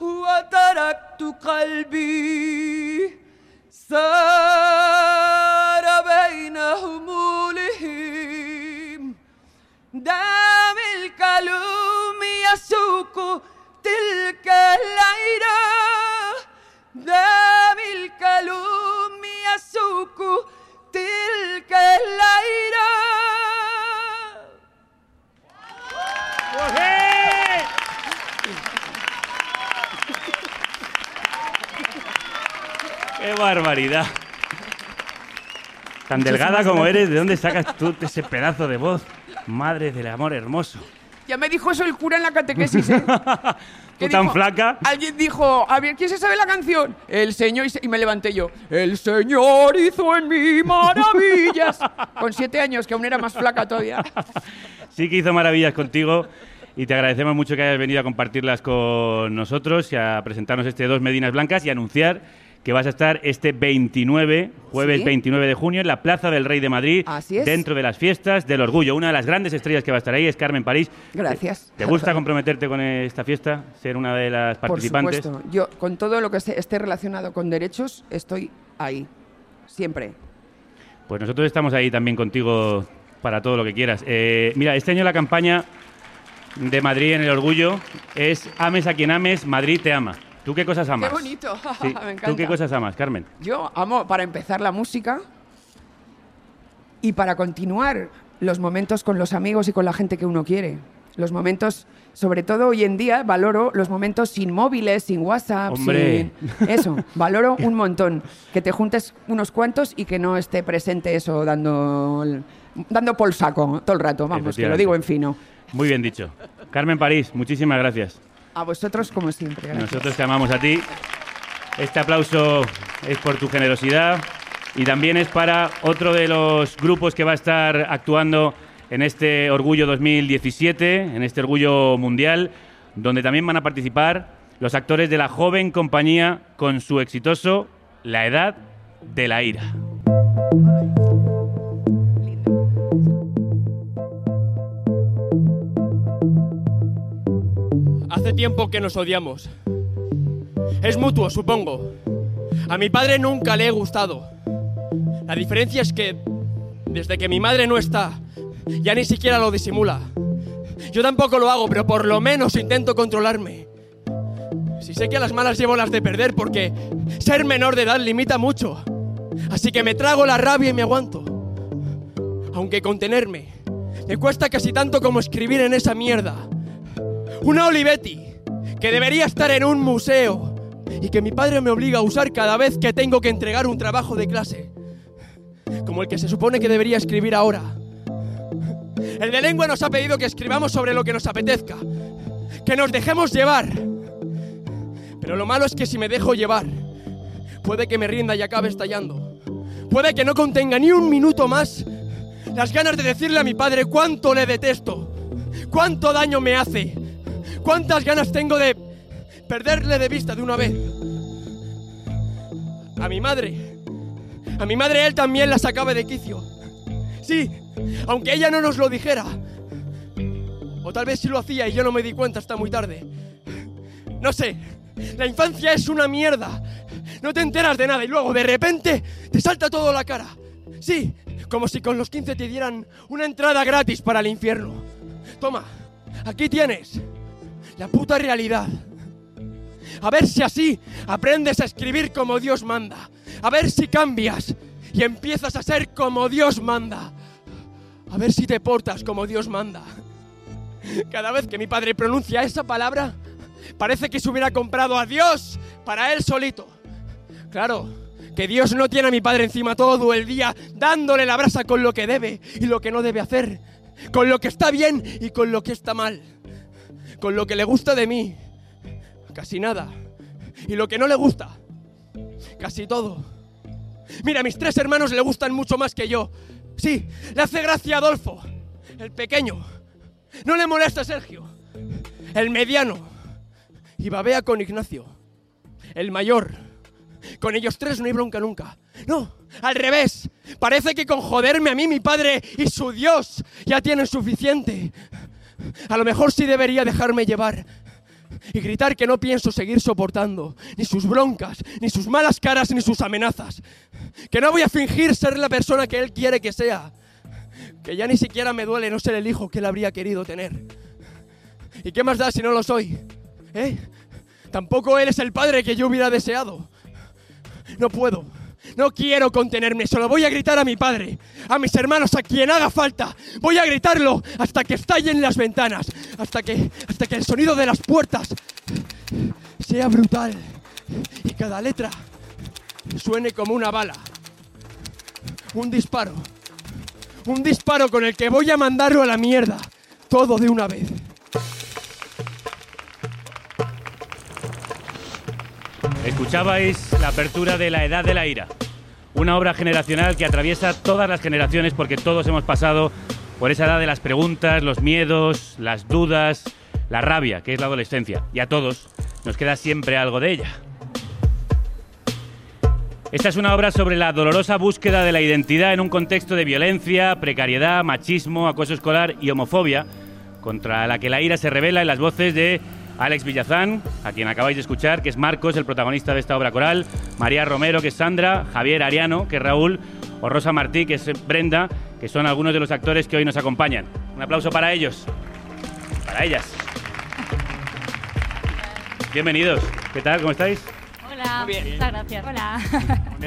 وتركت قلبي سار بين همولهم دام الكلام يسوق تلك الليلة دام الكلام يسوق تلك الليلة ¡Qué barbaridad! Tan delgada como eres, ¿de dónde sacas tú ese pedazo de voz? Madre del amor hermoso. Ya me dijo eso el cura en la catequesis, ¿eh? [laughs] ¿Qué tan flaca. Alguien dijo, a ver, ¿quién se sabe la canción? El Señor, y, me levanté yo. El Señor hizo en mí maravillas. [laughs] Con siete años, que aún era más flaca todavía. Sí que hizo maravillas contigo y te agradecemos mucho que hayas venido a compartirlas con nosotros y a presentarnos este dos Medinas Blancas y anunciar que vas a estar este 29, jueves Sí. 29 de junio, en la Plaza del Rey de Madrid, Así es. dentro de las fiestas del orgullo. Una de las grandes estrellas que va a estar ahí es Carmen París. Gracias. ¿Te gusta comprometerte con esta fiesta? Ser una de las Por participantes. supuesto. Yo, con todo lo que esté relacionado con derechos, estoy ahí. Siempre. Pues nosotros estamos ahí también contigo para todo lo que quieras. Eh, mira, este año la campaña de Madrid en el orgullo es Ames a quien ames, Madrid te ama. ¿Tú qué cosas amas? Qué bonito. [laughs] Sí. me encanta. ¿Tú qué cosas amas, Carmen? Yo amo, para empezar, la música y para continuar los momentos con los amigos y con la gente que uno quiere. Los momentos, sobre todo hoy en día, valoro los momentos sin móviles, sin WhatsApp, Hombre. sin... [laughs] Eso, valoro un montón. Que te juntes unos cuantos y que no esté presente eso dando, el- dando por saco todo el rato. Vamos, que lo digo en fino. Muy bien dicho. Carmen París, muchísimas gracias. A vosotros, como siempre. Nosotros te amamos a ti. Este aplauso es por tu generosidad y también es para otro de los grupos que va a estar actuando en este Orgullo 2017, en este Orgullo Mundial, donde también van a participar los actores de la joven compañía con su exitoso La Edad de la Ira. Hace tiempo que nos odiamos. Es mutuo, supongo. A mi padre nunca le he gustado. La diferencia es que, desde que mi madre no está, ya ni siquiera lo disimula. Yo tampoco lo hago, pero por lo menos intento controlarme. Si sé que a las malas llevo las de perder porque ser menor de edad limita mucho. Así que me trago la rabia y me aguanto. Aunque contenerme me cuesta casi tanto como escribir en esa mierda. Una Olivetti que debería estar en un museo y que mi padre me obliga a usar cada vez que tengo que entregar un trabajo de clase. Como el que se supone que debería escribir ahora. El de lengua nos ha pedido que escribamos sobre lo que nos apetezca. Que nos dejemos llevar. Pero lo malo es que si me dejo llevar, puede que me rinda y acabe estallando. Puede que no contenga ni un minuto más las ganas de decirle a mi padre cuánto le detesto, cuánto daño me hace, cuántas ganas tengo de perderle de vista de una vez. A mi madre, a mi madre él también la sacaba de quicio. Sí, aunque ella no nos lo dijera. O tal vez sí lo hacía y yo no me di cuenta hasta muy tarde. No sé, la infancia es una mierda. No te enteras de nada y luego de repente te salta todo la cara. Sí, como si con los 15 te dieran una entrada gratis para el infierno. Toma, aquí tienes la puta realidad. A ver si así aprendes a escribir como Dios manda. A ver si cambias y empiezas a ser como Dios manda. A ver si te portas como Dios manda. Cada vez que mi padre pronuncia esa palabra, parece que se hubiera comprado a Dios para él solito. Claro, que Dios no tiene a mi padre encima todo el día dándole la brasa con lo que debe y lo que no debe hacer, con lo que está bien y con lo que está mal, con lo que le gusta de mí, casi nada, y lo que no le gusta, casi todo. Mira, a mis tres hermanos le gustan mucho más que yo. Sí, le hace gracia Adolfo, el pequeño. No le molesta a Sergio, el mediano. Y babea con Ignacio, el mayor. Con ellos tres no hay bronca nunca. No, al revés. Parece que con joderme a mí, mi padre y su Dios ya tienen suficiente. A lo mejor sí debería dejarme llevar y gritar que no pienso seguir soportando ni sus broncas, ni sus malas caras, ni sus amenazas. Que no voy a fingir ser la persona que él quiere que sea. Que ya ni siquiera me duele no ser el hijo que él habría querido tener. ¿Y qué más da si no lo soy? ¿Eh? Tampoco él es el padre que yo hubiera deseado. No puedo. No quiero contenerme, solo voy a gritar a mi padre, a mis hermanos, a quien haga falta. Voy a gritarlo hasta que estallen las ventanas, hasta que, hasta que el sonido de las puertas sea brutal y cada letra suene como una bala. Un disparo. Un disparo con el que voy a mandarlo a la mierda. Todo de una vez. Escuchabais la apertura de La Edad de la Ira, una obra generacional que atraviesa todas las generaciones porque todos hemos pasado por esa edad de las preguntas, los miedos, las dudas, la rabia, que es la adolescencia. Y a todos nos queda siempre algo de ella. Esta es una obra sobre la dolorosa búsqueda de la identidad en un contexto de violencia, precariedad, machismo, acoso escolar y homofobia, contra la que la ira se revela en las voces de Alex Villazán, a quien acabáis de escuchar, que es Marcos, el protagonista de esta obra coral, María Romero, que es Sandra, Javier Ariano, que es Raúl, o Rosa Martí, que es Brenda, que son algunos de los actores que hoy nos acompañan. Un aplauso para ellos, para ellas. Bienvenidos. ¿Qué tal? ¿Cómo estáis? Hola, muchas gracias. Hola.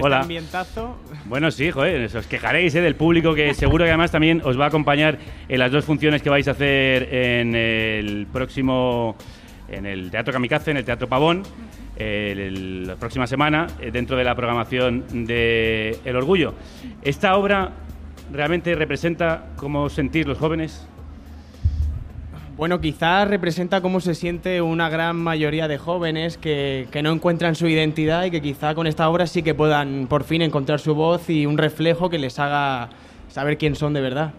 Hola. ambientazo. Bueno, sí, joder, os quejaréis ¿eh? del público que seguro que además también os va a acompañar en las dos funciones que vais a hacer en el próximo, en el Teatro Kamikaze, en el Teatro Pavón, la próxima semana, eh, dentro de la programación de El Orgullo. ¿Esta obra realmente representa cómo sentís los jóvenes? Bueno, quizás representa cómo se siente una gran mayoría de jóvenes que, que no encuentran su identidad y que quizá con esta obra sí que puedan por fin encontrar su voz y un reflejo que les haga saber quién son de verdad.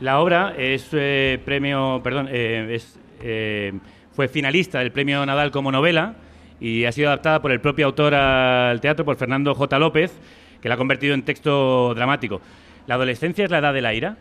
La obra es eh, premio, perdón, eh, es, eh, fue finalista del premio Nadal como novela y ha sido adaptada por el propio autor al teatro, por Fernando J. López, que la ha convertido en texto dramático. ¿La adolescencia es la edad de la ira?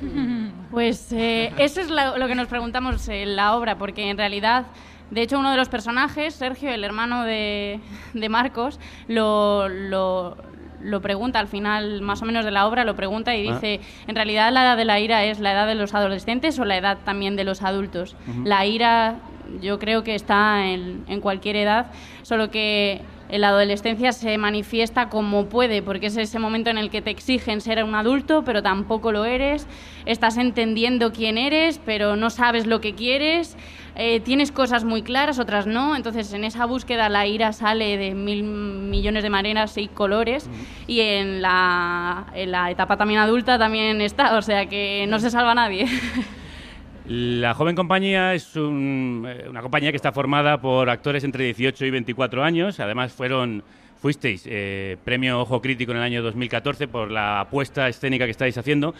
[laughs] Pues eh, eso es lo que nos preguntamos en la obra, porque en realidad, de hecho, uno de los personajes, Sergio, el hermano de, de Marcos, lo, lo pregunta al final, más o menos de la obra, lo pregunta y Ah. dice, en realidad la edad de la ira es la edad de los adolescentes o la edad también de los adultos. La ira yo creo que está en, en cualquier edad, solo que en la adolescencia se manifiesta como puede, porque es ese momento en el que te exigen ser un adulto, pero tampoco lo eres, estás entendiendo quién eres, pero no sabes lo que quieres, eh, tienes cosas muy claras, otras no, entonces en esa búsqueda la ira sale de mil millones de maneras y colores, y en la, en la etapa también adulta también está, o sea que no se salva nadie. [laughs] La Joven Compañía es un- eh, una compañía que está formada por actores entre 18 y 24 años. Además, fueron fuisteis eh, premio Ojo Crítico en el año 2014 por la apuesta escénica que estáis haciendo.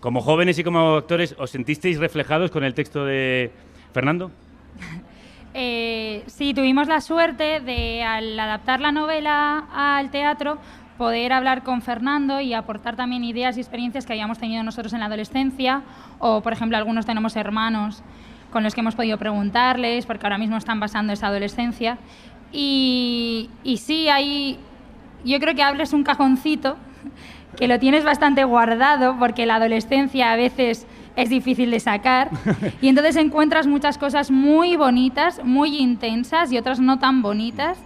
Como jóvenes y como actores, ¿os sentisteis reflejados con el texto de Fernando? [laughs] Eh, sí, tuvimos la suerte de, al adaptar la novela al teatro, poder hablar con Fernando y aportar también ideas y experiencias que habíamos tenido nosotros en la adolescencia, o por ejemplo algunos tenemos hermanos con los que hemos podido preguntarles, porque ahora mismo están pasando esa adolescencia. Y, y sí, hay, yo creo que hables un cajoncito que lo tienes bastante guardado, porque la adolescencia a veces es difícil de sacar. Y entonces encuentras muchas cosas muy bonitas, muy intensas y otras no tan bonitas.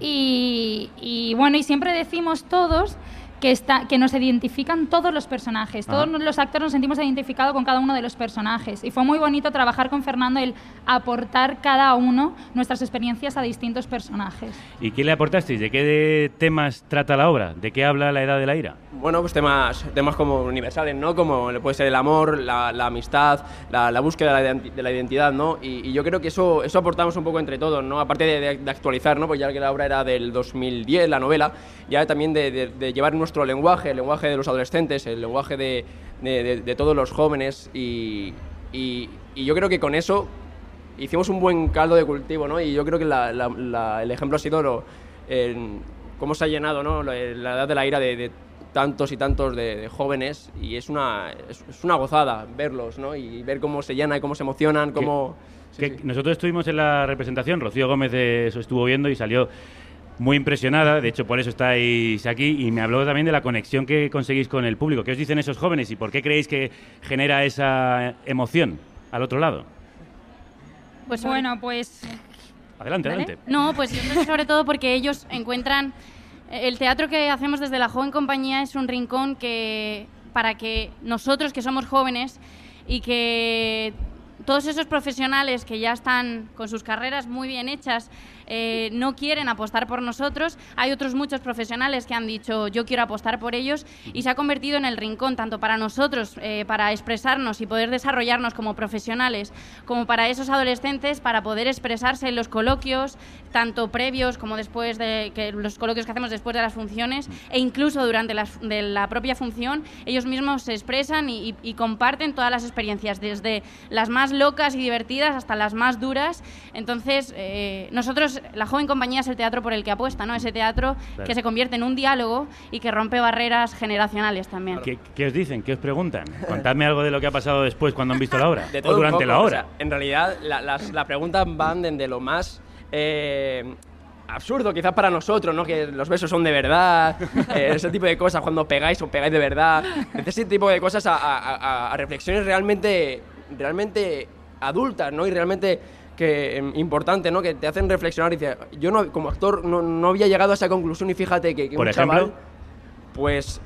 Y, y, bueno, y siempre decimos todos que, está, que nos identifican todos los personajes. Todos Ajá. los actores nos sentimos identificados con cada uno de los personajes. Y fue muy bonito trabajar con Fernando el aportar cada uno nuestras experiencias a distintos personajes. ¿Y qué le aportasteis? ¿De qué temas trata la obra? ¿De qué habla la edad de la ira? Bueno, pues temas, temas como universales, ¿no? Como puede ser el amor, la, la amistad, la, la búsqueda de la, identi- de la identidad, ¿no? Y, y yo creo que eso, eso aportamos un poco entre todos, ¿no? Aparte de, de- de actualizar, ¿no? Pues ya que la obra era del 2010, la novela, ya también de, de- de llevar nuestro lenguaje, el lenguaje de los adolescentes, el lenguaje de, de- de- de todos los jóvenes y, y- y yo creo que con eso hicimos un buen caldo de cultivo, ¿no? Y yo creo que la- la- la- el ejemplo ha sido lo, cómo se ha llenado, ¿no? La, edad de la ira de, tantos y tantos de, jóvenes y es una, es, es una gozada verlos, ¿no? Y ver cómo se llena y cómo se emocionan, cómo... Que Nosotros estuvimos en la representación, Rocío Gómez eh, eso estuvo viendo y salió muy impresionada, de hecho por eso estáis aquí, y me habló también de la conexión que conseguís con el público. ¿Qué os dicen esos jóvenes y por qué creéis que genera esa emoción al otro lado? Pues bueno, pues Adelante, ¿Vale? adelante. No, pues sobre todo porque ellos encuentran... El teatro que hacemos desde la joven compañía es un rincón que para que nosotros que somos jóvenes y que todos esos profesionales que ya están con sus carreras muy bien hechas eh, no quieren apostar por nosotros. Hay otros muchos profesionales que han dicho yo quiero apostar por ellos y se ha convertido en el rincón tanto para nosotros, eh, para expresarnos y poder desarrollarnos como profesionales, como para esos adolescentes para poder expresarse en los coloquios, tanto previos como después de que los coloquios que hacemos después de las funciones e incluso durante la propia función, ellos mismos se expresan y comparten todas las experiencias, desde las más locas y divertidas hasta las más duras. Entonces, eh, nosotros, la joven compañía es el teatro por el que apuesta, ¿no? Ese teatro Claro. que se convierte en un diálogo y que rompe barreras generacionales también. ¿Qué, qué os dicen? ¿Qué os preguntan? Contadme algo de lo que ha pasado después cuando han visto la obra. [laughs] De o todo un durante poco, la o obra. sea, en realidad, la- las, las preguntas van desde lo más eh, absurdo, quizás para nosotros, ¿no? Que los besos son de verdad, [laughs] eh, ese tipo de cosas, cuando pegáis o pegáis de verdad, ese tipo de cosas a, a- a- a reflexiones realmente, realmente adultas, ¿no? Y realmente que em, importante, ¿no? Que te hacen reflexionar y dices, yo no, como actor no, no había llegado a esa conclusión y fíjate que, que Por un ejemplo. chaval, pues...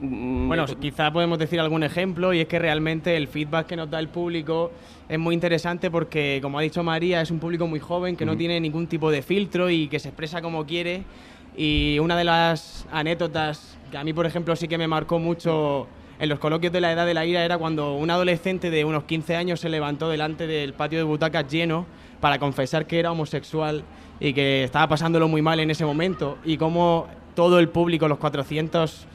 mm, Bueno, quizá podemos decir algún ejemplo y es que realmente el feedback que nos da el público es muy interesante porque, como ha dicho María, es un público muy joven que no Ujú. tiene ningún tipo de filtro y que se expresa como quiere. Y una de las anécdotas que a mí, por ejemplo, sí que me marcó mucho en los coloquios de la edad de la ira era cuando un adolescente de unos 15 años se levantó delante del patio de butacas lleno para confesar que era homosexual y que estaba pasándolo muy mal en ese momento y cómo todo el público, los 400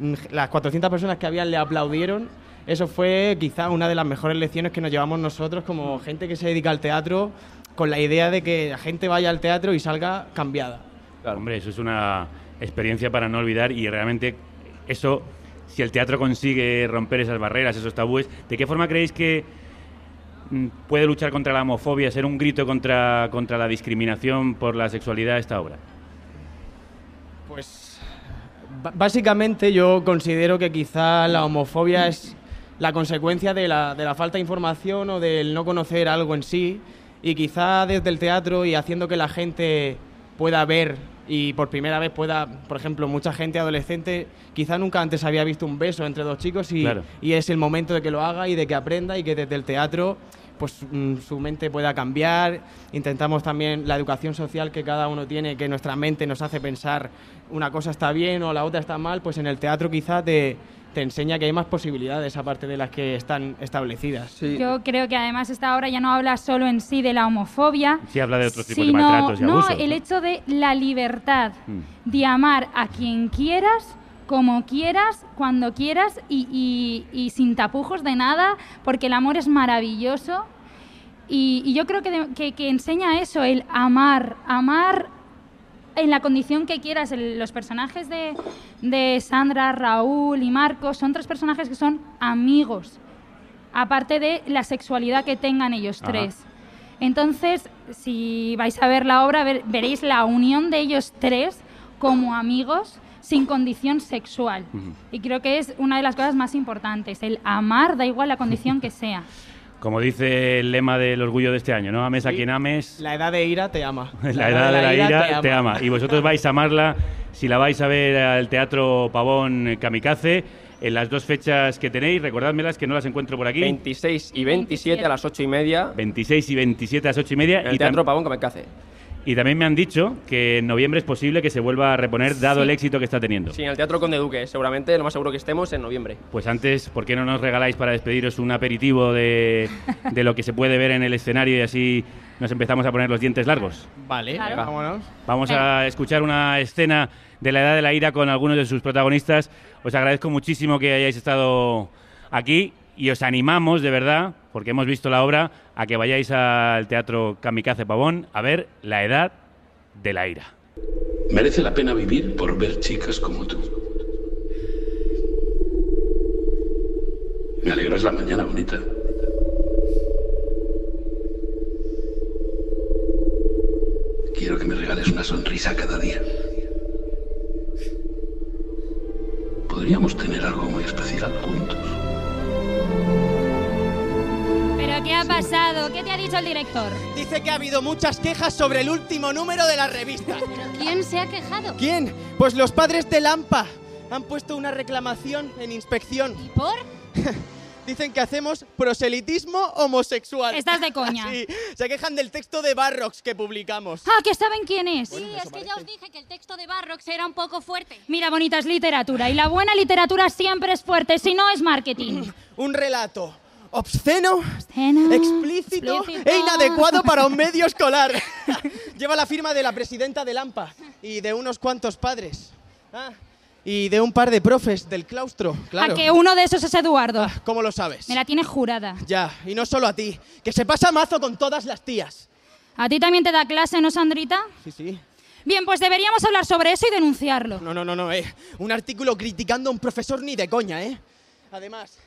mm, las 400 personas que habían le aplaudieron. Eso fue quizá una de las mejores lecciones que nos llevamos nosotros como gente que se dedica al teatro con la idea de que la gente vaya al teatro y salga cambiada. Hombre, eso es una experiencia para no olvidar y realmente eso, si el teatro consigue romper esas barreras, esos tabúes, ¿de qué forma creéis que mm, puede luchar contra la homofobia, ser un grito contra, contra la discriminación por la sexualidad esta obra? Pues Básicamente yo considero que quizá la homofobia es la consecuencia de la, de la falta de información o del no conocer algo en sí y quizá desde el teatro y haciendo que la gente pueda ver y por primera vez pueda, por ejemplo, mucha gente adolescente quizá nunca antes había visto un beso entre dos chicos y, Claro. y es el momento de que lo haga y de que aprenda y que desde el teatro pues mm, su mente pueda cambiar. Intentamos también la educación social que cada uno tiene, que nuestra mente nos hace pensar una cosa está bien o la otra está mal, pues en el teatro quizá te, te enseña que hay más posibilidades aparte de las que están establecidas. Yo creo que además esta obra ya no habla solo en sí de la homofobia, Sí habla de otros tipos de sino maltratos y no, abusos. el hecho de la libertad Mm. de amar a quien quieras, como quieras, cuando quieras y, y- y sin tapujos de nada, porque el amor es maravilloso. Y, y yo creo que, de- que- que enseña eso, el amar, amar en la condición que quieras. El- los personajes de, de Sandra, Raúl y Marcos son tres personajes que son amigos, aparte de la sexualidad que tengan ellos Ajá. tres. Entonces, si vais a ver la obra, ver- veréis la unión de ellos tres como amigos sin condición sexual. Y creo que es una de las cosas más importantes, el amar, da igual la condición que sea. [laughs] Como dice el lema del orgullo de este año, ¿no? Ames a quien ames. La edad de ira te ama. [laughs] La, edad de la ira, te, ama. Y vosotros [laughs] vais a amarla si la vais a ver al Teatro Pavón Kamikaze en las dos fechas que tenéis. Recordádmelas que no las encuentro por aquí. 26 y 27 a las 8 y media. 26 y 27 a las 8 y media. En el y Teatro Pavón Kamikaze. Y también me han dicho que en noviembre es posible que se vuelva a reponer dado el éxito que está teniendo. Sí, en el Teatro Conde Duque. Seguramente lo más seguro que estemos en noviembre. Pues antes, ¿por qué no nos regaláis para despediros un aperitivo de, de lo que se puede ver en el escenario y así nos empezamos a poner los dientes largos? Vale, Claro. vámonos. Vamos a escuchar una escena de la Edad de la Ira con algunos de sus protagonistas. Os agradezco muchísimo que hayáis estado aquí y os animamos, de verdad, porque hemos visto la obra, a que vayáis al Teatro Kamikaze Pavón a ver La Edad de la Ira. Merece la pena vivir por ver chicas como tú. Me alegras la mañana, bonita. Quiero que me regales una sonrisa cada día. Podríamos tener algo muy especial juntos. ¿Pero qué ha pasado? ¿Qué te ha dicho el director? Dice que ha habido muchas quejas sobre el último número de la revista. ¿Quién se ha quejado? ¿Quién? Pues los padres de Lampa han puesto una reclamación en inspección. ¿Y por? [laughs] Dicen que hacemos proselitismo homosexual. Estás de coña. [laughs] Sí, se quejan del texto de Barrocks que publicamos. Ah, que saben quién es. Sí, es que ya os dije que el texto de Barrocks era un poco fuerte. Mira, bonita, es literatura. Y la buena literatura siempre es fuerte, si no es marketing. [clears throat] Un relato obsceno, Obsceno, explícito, explícito. e inadecuado para un medio escolar. [laughs] Lleva la firma de la presidenta de Lampa y de unos cuantos padres. Ah, y de un par de profes del claustro, claro. A que uno de esos es Eduardo. ¿Cómo lo sabes? Me la tiene jurada. Ya, y no solo a ti, que se pasa mazo con todas las tías. ¿A ti también te da clase, no, Sandrita? Sí, sí. Bien, pues deberíamos hablar sobre eso y denunciarlo. No, no, no, no, eh. Un artículo criticando a un profesor ni de coña, eh. Además,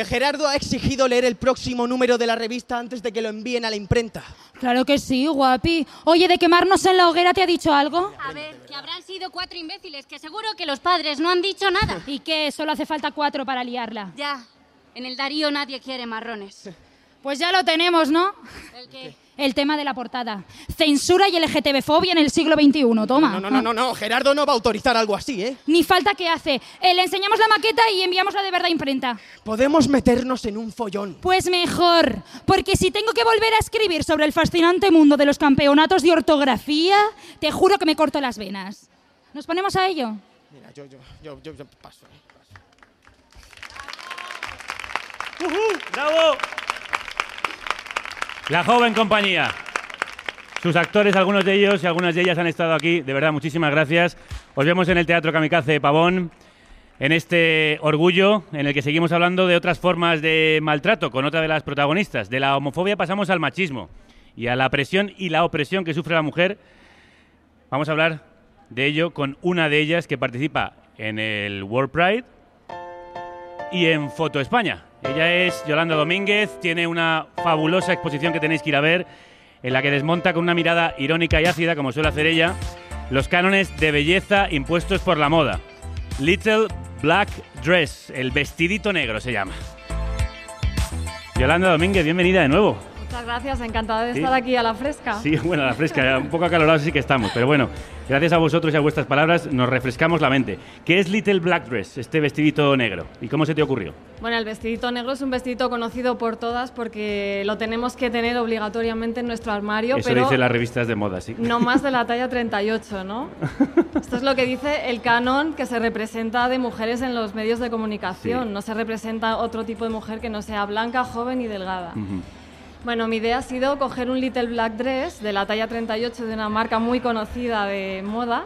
que Gerardo ha exigido leer el próximo número de la revista antes de que lo envíen a la imprenta. Claro que sí, guapi. Oye, ¿de quemarnos en la hoguera te ha dicho algo? A ver, que habrán sido cuatro imbéciles, que seguro que los padres no han dicho nada. [laughs] ¿Y qué? Solo hace falta cuatro para liarla. Ya, en el Darío nadie quiere marrones. [laughs] Pues ya lo tenemos, ¿no? ¿El qué? El tema de la portada. Censura y LGTB-fobia en el siglo XXI. Toma. No, no, no, no, no, Gerardo no va a autorizar algo así, ¿eh? Ni falta que hace. Eh, le enseñamos la maqueta y enviamos la de verdad a imprenta. Podemos meternos en un follón. Pues mejor, porque si tengo que volver a escribir sobre el fascinante mundo de los campeonatos de ortografía, te juro que me corto las venas. ¿Nos ponemos a ello? Mira, yo, yo, yo, yo, yo paso, ¿eh? paso. ¡Bravo! La joven compañía. Sus actores, algunos de ellos y algunas de ellas han estado aquí. De verdad, muchísimas gracias. Os vemos en el Teatro Kamikaze de Pavón, en este orgullo en el que seguimos hablando de otras formas de maltrato con otra de las protagonistas. De la homofobia pasamos al machismo y a la presión y la opresión que sufre la mujer. Vamos a hablar de ello con una de ellas que participa en el World Pride y en Foto España. Ella es Yolanda Domínguez, tiene una fabulosa exposición que tenéis que ir a ver, en la que desmonta con una mirada irónica y ácida, como suele hacer ella, los cánones de belleza impuestos por la moda. Little Black Dress, el vestidito negro se llama. Yolanda Domínguez, bienvenida de nuevo. Muchas gracias, encantada de Sí. estar aquí a la fresca. Sí, bueno, a la fresca, un poco acalorados sí que estamos, pero bueno, gracias a vosotros y a vuestras palabras nos refrescamos la mente. ¿Qué es Little Black Dress, este vestidito negro? ¿Y cómo se te ocurrió? Bueno, el vestidito negro es un vestidito conocido por todas porque lo tenemos que tener obligatoriamente en nuestro armario, Eso pero dicen las revistas de moda, sí. no más de la talla [laughs] 38, ¿no? [laughs] Esto es lo que dice el canon que se representa de mujeres en los medios de comunicación. Sí. No se representa otro tipo de mujer que no sea blanca, joven y delgada. Ujú. Bueno, mi idea ha sido coger un Little Black Dress de la talla 38 de una marca muy conocida de moda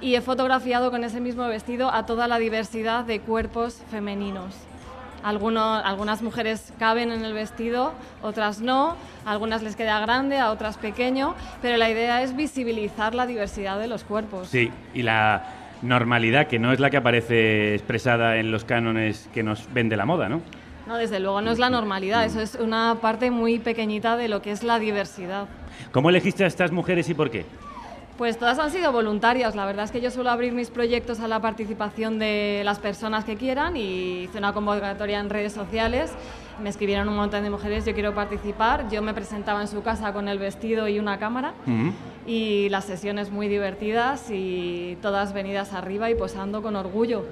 y he fotografiado con ese mismo vestido a toda la diversidad de cuerpos femeninos. Alguno- algunas mujeres caben en el vestido, otras no, a algunas les queda grande, a otras pequeño, pero la idea es visibilizar la diversidad de los cuerpos. Sí, y la normalidad, que no es la que aparece expresada en los cánones que nos vende la moda, ¿no? No, desde luego no es la normalidad, eso es una parte muy pequeñita de lo que es la diversidad. ¿Cómo elegiste a estas mujeres y por qué? Pues todas han sido voluntarias. La verdad es que yo suelo abrir mis proyectos a la participación de las personas que quieran y hice una convocatoria en redes sociales. Me escribieron un montón de mujeres, yo quiero participar. Yo me presentaba en su casa con el vestido y una cámara y las sesiones muy divertidas y todas venidas arriba y posando con orgullo.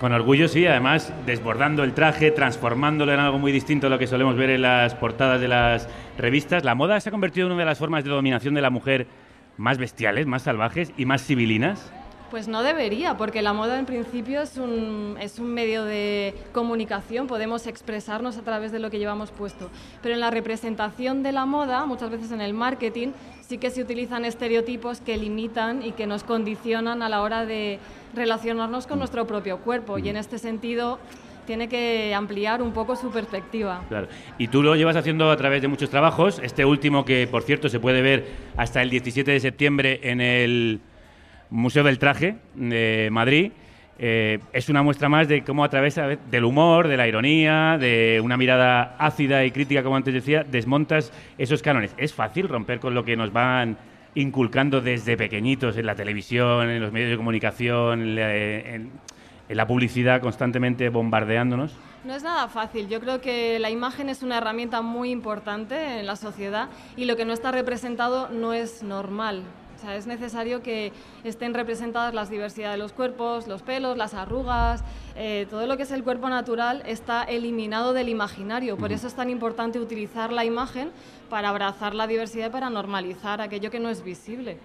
Con orgullo, sí, además desbordando el traje, transformándolo en algo muy distinto a lo que solemos ver en las portadas de las revistas. La moda se ha convertido en una de las formas de dominación de la mujer más bestiales, más salvajes y más civilinas. Pues no debería, porque la moda en principio es un, es un medio de comunicación, podemos expresarnos a través de lo que llevamos puesto. Pero en la representación de la moda, muchas veces en el marketing, sí que se utilizan estereotipos que limitan y que nos condicionan a la hora de relacionarnos con nuestro propio cuerpo. Y en este sentido tiene que ampliar un poco su perspectiva. Claro. Y tú lo llevas haciendo a través de muchos trabajos. Este último, que por cierto se puede ver hasta el 17 de septiembre en el Museo del Traje de Madrid. Eh, es una muestra más de cómo a través del humor, de la ironía, de una mirada ácida y crítica, como antes decía, desmontas esos cánones. Es fácil romper con lo que nos van inculcando desde pequeñitos en la televisión, en los medios de comunicación, en la publicidad constantemente bombardeándonos. No es nada fácil. Yo creo que la imagen es una herramienta muy importante en la sociedad y lo que no está representado no es normal. O sea, es necesario que estén representadas las diversidades de los cuerpos, los pelos, las arrugas, eh, todo lo que es el cuerpo natural está eliminado del imaginario. Por eso es tan importante utilizar la imagen para abrazar la diversidad y para normalizar aquello que no es visible.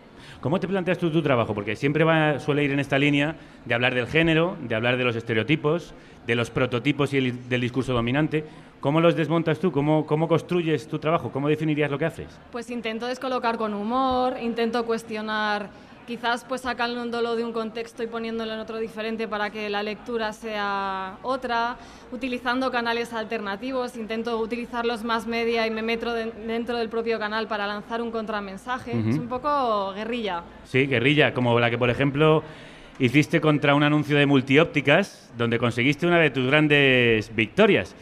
¿Cómo te planteas tú tu trabajo? Porque siempre va, suele ir en esta línea de hablar del género, de hablar de los estereotipos, de los prototipos y el- del discurso dominante. ¿Cómo los desmontas tú? ¿Cómo, ¿Cómo construyes tu trabajo? ¿Cómo definirías lo que haces? Pues intento descolocar con humor, intento cuestionar, quizás pues sacándolo de un contexto y poniéndolo en otro diferente para que la lectura sea otra, utilizando canales alternativos, intento utilizar los más media y me meto de- dentro del propio canal para lanzar un contramensaje. Ujú. Es un poco guerrilla. Sí, guerrilla, como la que, por ejemplo, hiciste contra un anuncio de multiópticas, donde conseguiste una de tus grandes victorias.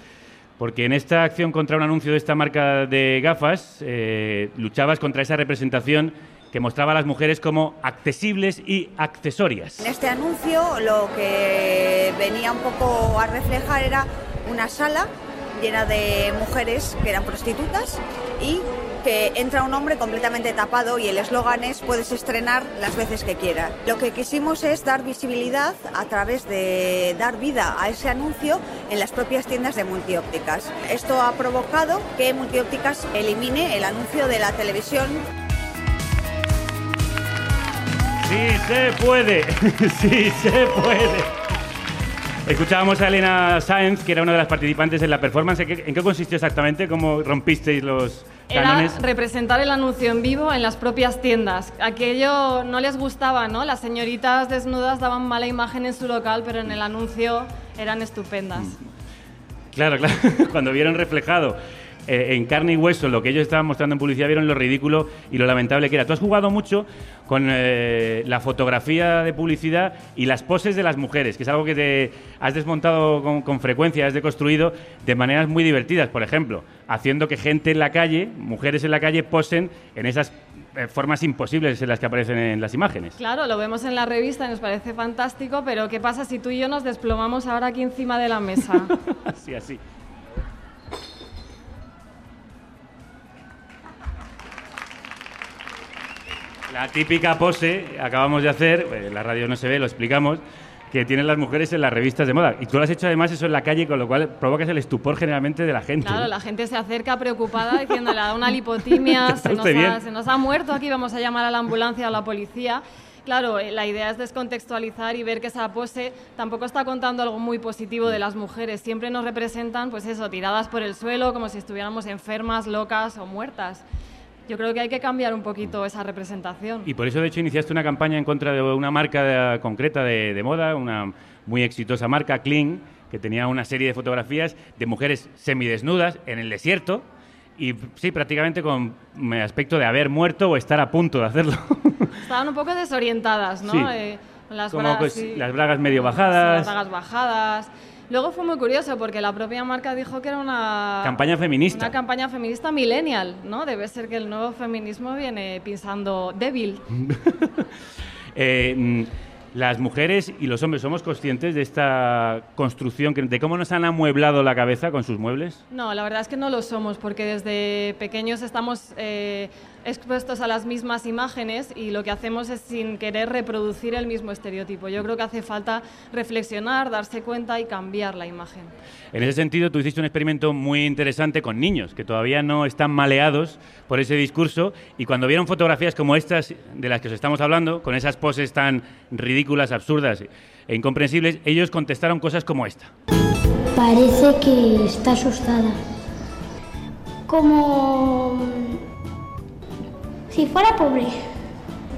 Porque en esta acción contra un anuncio de esta marca de gafas, eh, luchabas contra esa representación que mostraba a las mujeres como accesibles y accesorias. En este anuncio lo que venía un poco a reflejar era una sala llena de mujeres que eran prostitutas y que entra un hombre completamente tapado y el eslogan es puedes estrenar las veces que quieras. Lo que quisimos es dar visibilidad a través de dar vida a ese anuncio en las propias tiendas de multiópticas. Esto ha provocado que multiópticas elimine el anuncio de la televisión Sí se puede, [laughs] sí se puede. Escuchábamos a Elena Sáenz, que era una de las participantes en la performance. ¿En qué, en qué consistió exactamente? ¿Cómo rompisteis los Era cánones? representar el anuncio en vivo en las propias tiendas. Aquello no les gustaba, ¿no? Las señoritas desnudas daban mala imagen en su local, pero en el anuncio eran estupendas. Claro, claro. [laughs] Cuando vieron reflejado eh, en carne y hueso lo que ellos estaban mostrando en publicidad, vieron lo ridículo y lo lamentable que era. Tú has jugado mucho con eh, la fotografía de publicidad y las poses de las mujeres, que es algo que te has desmontado con, con frecuencia, has deconstruido de maneras muy divertidas. Por ejemplo, haciendo que gente en la calle, mujeres en la calle, posen en esas eh, formas imposibles en las que aparecen en las imágenes. Claro, lo vemos en la revista y nos parece fantástico, pero ¿qué pasa si tú y yo nos desplomamos ahora aquí encima de la mesa? [laughs] Así, así. La típica pose, acabamos de hacer, eh, la radio no se ve, lo explicamos, que tienen las mujeres en las revistas de moda. Y tú lo has hecho además eso en la calle, con lo cual provocas el estupor generalmente de la gente. Claro, la gente se acerca preocupada diciéndole a una lipotimia, [laughs] se nos, ha, se nos ha muerto aquí, vamos a llamar a la ambulancia o a la policía. Claro, eh, la idea es descontextualizar y ver que esa pose tampoco está contando algo muy positivo de las mujeres. Siempre nos representan, pues eso, tiradas por el suelo, como si estuviéramos enfermas, locas o muertas. Yo creo que hay que cambiar un poquito esa representación. Y por eso, de hecho, iniciaste una campaña en contra de una marca concreta de, de moda, una muy exitosa marca, Kling, que tenía una serie de fotografías de mujeres semidesnudas en el desierto y, sí, prácticamente con mm, aspecto de haber muerto o estar a punto de hacerlo. [laughs] Estaban un poco desorientadas, ¿no? Sí. Eh, las, Como bragas, pues, sí, las bragas medio sí, bajadas. las bragas bajadas. Luego fue muy curioso porque la propia marca dijo que era una Campaña feminista. Una campaña feminista millennial, ¿no? Debe ser que el nuevo feminismo viene pisando débil. [laughs] Eh, mm, las mujeres y los hombres somos conscientes de esta construcción, de cómo nos han amueblado la cabeza con sus muebles. No, la verdad es que no lo somos porque desde pequeños estamos eh, expuestos a las mismas imágenes y lo que hacemos es sin querer reproducir el mismo estereotipo. Yo creo que hace falta reflexionar, darse cuenta y cambiar la imagen. En ese sentido, tú hiciste un experimento muy interesante con niños que todavía no están maleados por ese discurso y cuando vieron fotografías como estas de las que os estamos hablando, con esas poses tan ridículas, absurdas e incomprensibles, ellos contestaron cosas como esta. Parece que está asustada. Como si fuera pobre.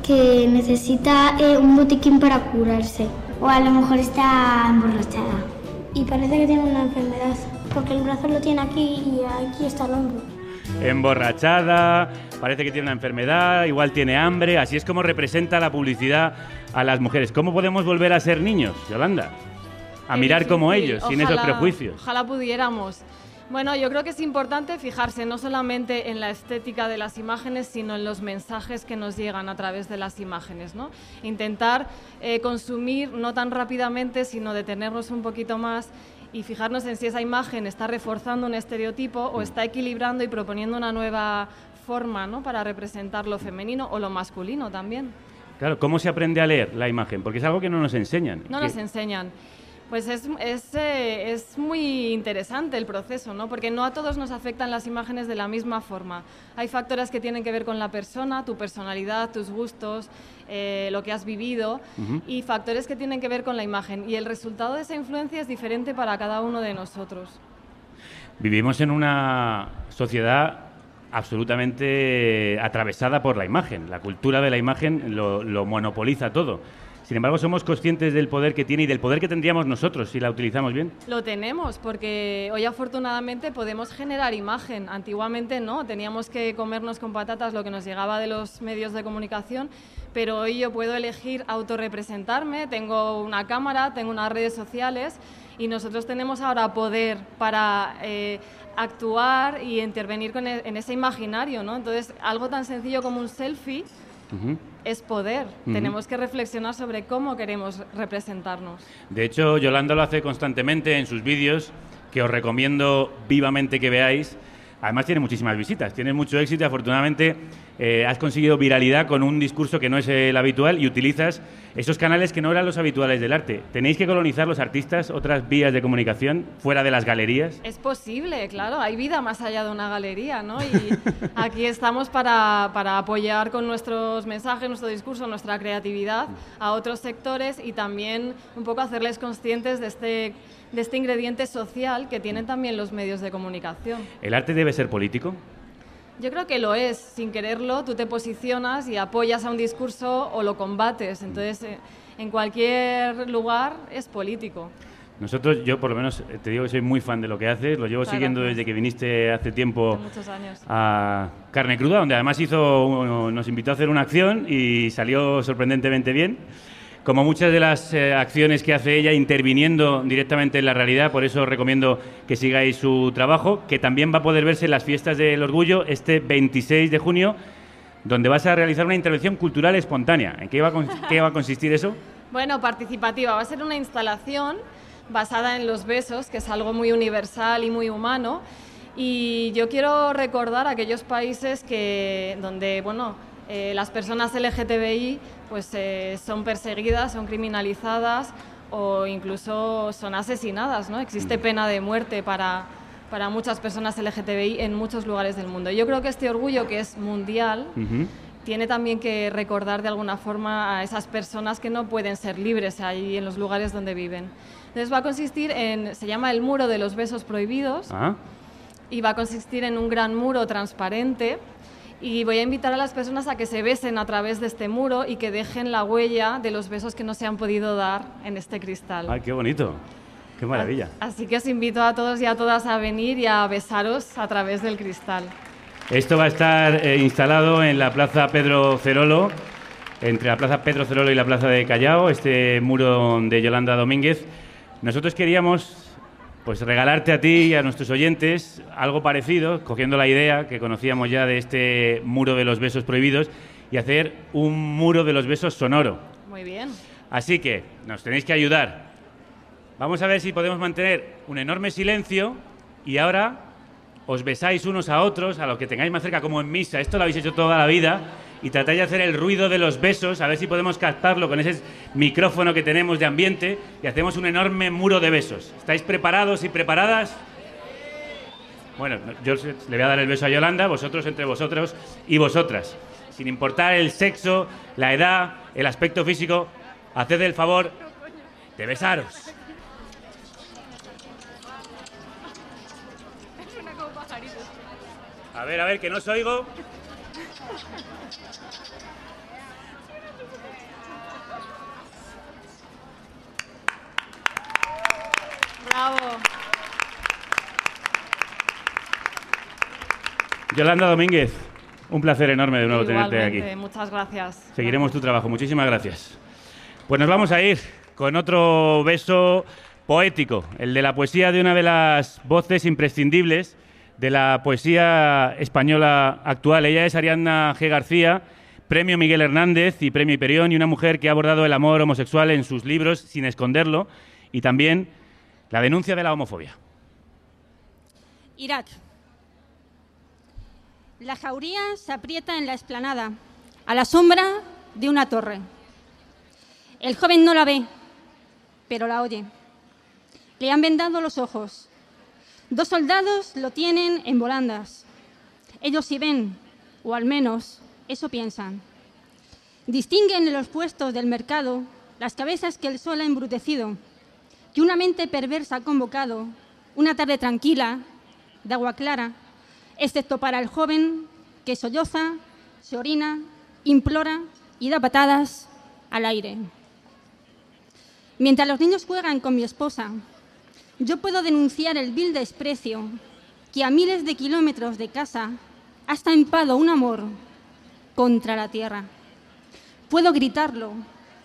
Que necesita eh, un botiquín para curarse. O a lo mejor está emborrachada. y parece que tiene una enfermedad, porque el brazo lo tiene aquí y aquí está el hombro. Emborrachada, parece que tiene una enfermedad, igual tiene hambre, así es como representa la publicidad a las mujeres. ¿Cómo podemos volver a ser niños, Yolanda? A Qué mirar como ellos, sin esos Ojalá- prejuicios. Ojalá pudiéramos. Bueno, yo creo que es importante fijarse no solamente en la estética de las imágenes, sino en los mensajes que nos llegan a través de las imágenes. ¿no? Intentar eh, consumir no tan rápidamente, sino detenernos un poquito más y fijarnos en si esa imagen está reforzando un estereotipo o está equilibrando y proponiendo una nueva forma ¿no? para representar lo femenino o lo masculino también. Claro, ¿cómo se aprende a leer la imagen? Porque es algo que no nos enseñan. No Que- nos enseñan. Pues es, es, eh, es muy interesante el proceso, ¿no? Porque no a todos nos afectan las imágenes de la misma forma. Hay factores que tienen que ver con la persona, tu personalidad, tus gustos, eh, lo que has vivido, y factores que tienen que ver con la imagen. Y el resultado de esa influencia es diferente para cada uno de nosotros. Vivimos en una sociedad absolutamente atravesada por la imagen. La cultura de la imagen lo, lo monopoliza todo. Sin embargo, somos conscientes del poder que tiene y del poder que tendríamos nosotros si la utilizamos bien. Lo tenemos, porque hoy afortunadamente podemos generar imagen. Antiguamente no, teníamos que comernos con patatas lo que nos llegaba de los medios de comunicación, pero hoy yo puedo elegir autorrepresentarme, tengo una cámara, tengo unas redes sociales y nosotros tenemos ahora poder para eh, actuar y intervenir e- en ese imaginario. ¿no? Entonces, algo tan sencillo como un selfie Es poder. Tenemos que reflexionar sobre cómo queremos representarnos. De hecho, Yolanda lo hace constantemente en sus vídeos, que os recomiendo vivamente que veáis. Además tiene muchísimas visitas, tienes mucho éxito y afortunadamente eh, has conseguido viralidad con un discurso que no es el habitual y utilizas esos canales que no eran los habituales del arte. Tenéis que colonizar los artistas otras vías de comunicación fuera de las galerías. Es posible, claro, hay vida más allá de una galería, ¿no? Y [laughs] aquí estamos para, para apoyar con nuestros mensajes, nuestro discurso, nuestra creatividad a otros sectores y también un poco hacerles conscientes de este, de este ingrediente social que tienen también los medios de comunicación. ¿El arte debe ser político? Yo creo que lo es, sin quererlo, tú te posicionas y apoyas a un discurso o lo combates, entonces eh, en cualquier lugar es político. Nosotros, yo por lo menos eh, te digo que soy muy fan de lo que haces, lo llevo Muchas siguiendo gracias. desde que viniste hace tiempo años. a Carne Cruda, donde además hizo, nos invitó a hacer una acción y salió sorprendentemente bien. Como muchas de las eh, acciones que hace ella interviniendo directamente en la realidad, por eso os recomiendo que sigáis su trabajo, que también va a poder verse en las fiestas del orgullo este 26 de junio, donde vas a realizar una intervención cultural espontánea. ¿En qué va a, con- [laughs] qué va a consistir eso? Bueno, participativa. Va a ser una instalación basada en los besos, que es algo muy universal y muy humano. Y yo quiero recordar aquellos países que, donde bueno, eh, las personas LGTBI pues, eh, son perseguidas, son criminalizadas o incluso son asesinadas. ¿no? Existe pena de muerte para, para muchas personas LGTBI en muchos lugares del mundo. Yo creo que este orgullo, que es mundial, tiene también que recordar de alguna forma a esas personas que no pueden ser libres ahí en los lugares donde viven. Entonces va a consistir en, se llama el muro de los besos prohibidos Ah, y va a consistir en un gran muro transparente y voy a invitar a las personas a que se besen a través de este muro y que dejen la huella de los besos que no se han podido dar en este cristal. ¡Ay, qué bonito! ¡Qué maravilla! Así que os invito a todos y a todas a venir y a besaros a través del cristal. Esto va a estar eh, instalado en la Plaza Pedro Cerolo, entre la Plaza Pedro Cerolo y la Plaza de Callao, este muro de Yolanda Domínguez. Nosotros queríamos pues regalarte a ti y a nuestros oyentes algo parecido, cogiendo la idea que conocíamos ya de este muro de los besos prohibidos y hacer un muro de los besos sonoro. Muy bien. Así que nos tenéis que ayudar. Vamos a ver si podemos mantener un enorme silencio y ahora os besáis unos a otros, a los que tengáis más cerca, como en misa. Esto lo habéis hecho toda la vida y tratáis de hacer el ruido de los besos, a ver si podemos captarlo con ese micrófono que tenemos de ambiente y hacemos un enorme muro de besos. ¿Estáis preparados y preparadas? Bueno, yo le voy a dar el beso a Yolanda, vosotros entre vosotros y vosotras. Sin importar el sexo, la edad, el aspecto físico, haced el favor de besaros. A ver, a ver, que no os oigo. Bravo. Yolanda Domínguez, un placer enorme de nuevo tenerte aquí. Muchas gracias. Seguiremos tu trabajo, muchísimas gracias. Pues nos vamos a ir con otro beso poético, el de la poesía de una de las voces imprescindibles de la poesía española actual. Ella es Ariadna G. García, premio Miguel Hernández y premio Hiperión, y una mujer que ha abordado el amor homosexual en sus libros sin esconderlo y también la denuncia de la homofobia. Irak. La jauría se aprieta en la explanada, a la sombra de una torre. El joven no la ve, pero la oye. Le han vendado los ojos. Dos soldados lo tienen en volandas. Ellos sí ven, o al menos eso piensan. Distinguen en los puestos del mercado las cabezas que el sol ha embrutecido, que una mente perversa ha convocado, una tarde tranquila, de agua clara, excepto para el joven que solloza, se orina, implora y da patadas al aire. Mientras los niños juegan con mi esposa, yo puedo denunciar el vil desprecio que a miles de kilómetros de casa ha estampado un amor contra la tierra. Puedo gritarlo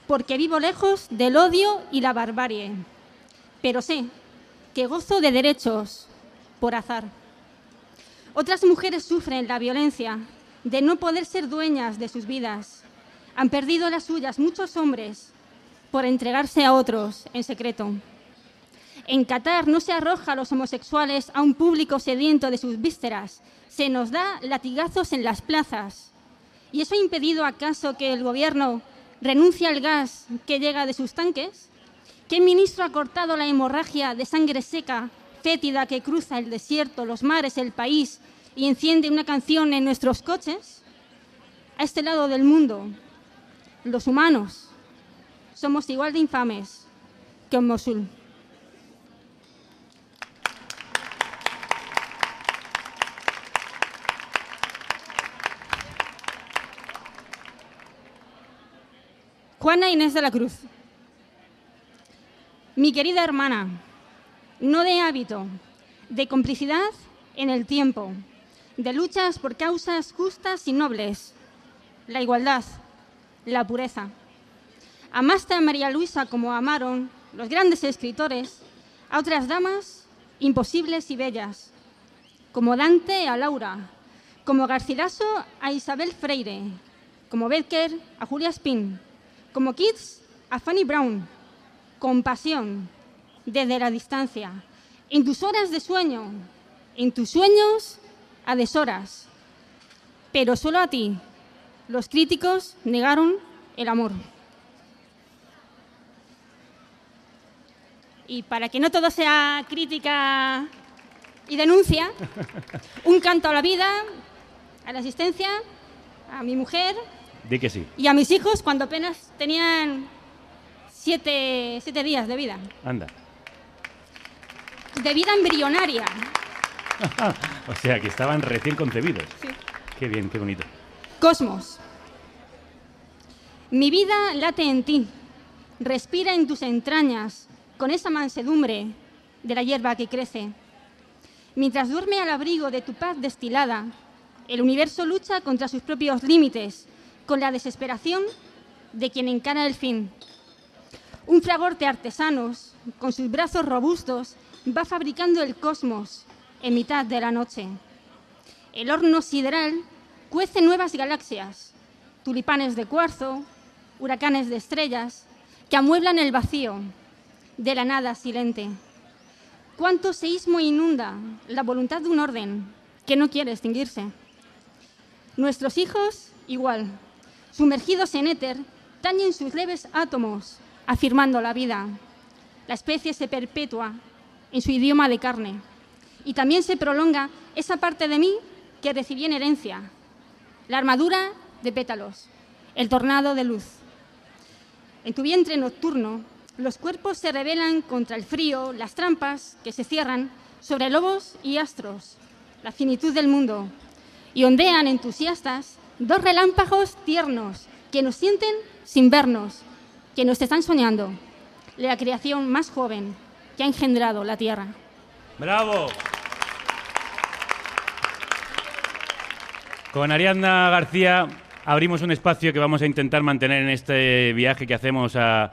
porque vivo lejos del odio y la barbarie, pero sé que gozo de derechos por azar. Otras mujeres sufren la violencia de no poder ser dueñas de sus vidas. Han perdido las suyas muchos hombres por entregarse a otros en secreto. En Qatar no se arroja a los homosexuales a un público sediento de sus vísceras, se nos da latigazos en las plazas. ¿Y eso ha impedido acaso que el gobierno renuncie al gas que llega de sus tanques? ¿Qué ministro ha cortado la hemorragia de sangre seca, fétida que cruza el desierto, los mares, el país y enciende una canción en nuestros coches? A este lado del mundo, los humanos somos igual de infames que en Mosul. Juana Inés de la Cruz. Mi querida hermana, no de hábito, de complicidad en el tiempo, de luchas por causas justas y nobles, la igualdad, la pureza. Amaste a María Luisa como amaron los grandes escritores a otras damas imposibles y bellas, como Dante a Laura, como Garcilaso a Isabel Freire, como Becker a Julia Spin, como Keats a Fanny Brown, con pasión, desde la distancia, en tus horas de sueño, en tus sueños a deshoras. Pero solo a ti, los críticos negaron el amor. Y para que no todo sea crítica y denuncia, [laughs] un canto a la vida, a la existencia, a mi mujer Di que sí. y a mis hijos cuando apenas tenían siete, siete días de vida, Anda. de vida embrionaria. [laughs] o sea, que estaban recién concebidos. Sí. Qué bien, qué bonito. Cosmos. Mi vida late en ti, respira en tus entrañas con esa mansedumbre de la hierba que crece. Mientras duerme al abrigo de tu paz destilada, el universo lucha contra sus propios límites, con la desesperación de quien encara el fin. Un fragor de artesanos, con sus brazos robustos, va fabricando el cosmos en mitad de la noche. El horno sideral cuece nuevas galaxias, tulipanes de cuarzo, huracanes de estrellas, que amueblan el vacío de la nada silente. Cuánto seísmo inunda la voluntad de un orden que no quiere extinguirse. Nuestros hijos, igual, sumergidos en éter, tañen sus leves átomos, afirmando la vida. La especie se perpetúa en su idioma de carne y también se prolonga esa parte de mí que recibí en herencia, la armadura de pétalos, el tornado de luz. En tu vientre nocturno, los cuerpos se rebelan contra el frío, las trampas que se cierran sobre lobos y astros, la finitud del mundo, y ondean entusiastas dos relámpagos tiernos que nos sienten sin vernos, que nos están soñando, la creación más joven que ha engendrado la tierra. ¡Bravo! Con Ariadna García abrimos un espacio que vamos a intentar mantener en este viaje que hacemos a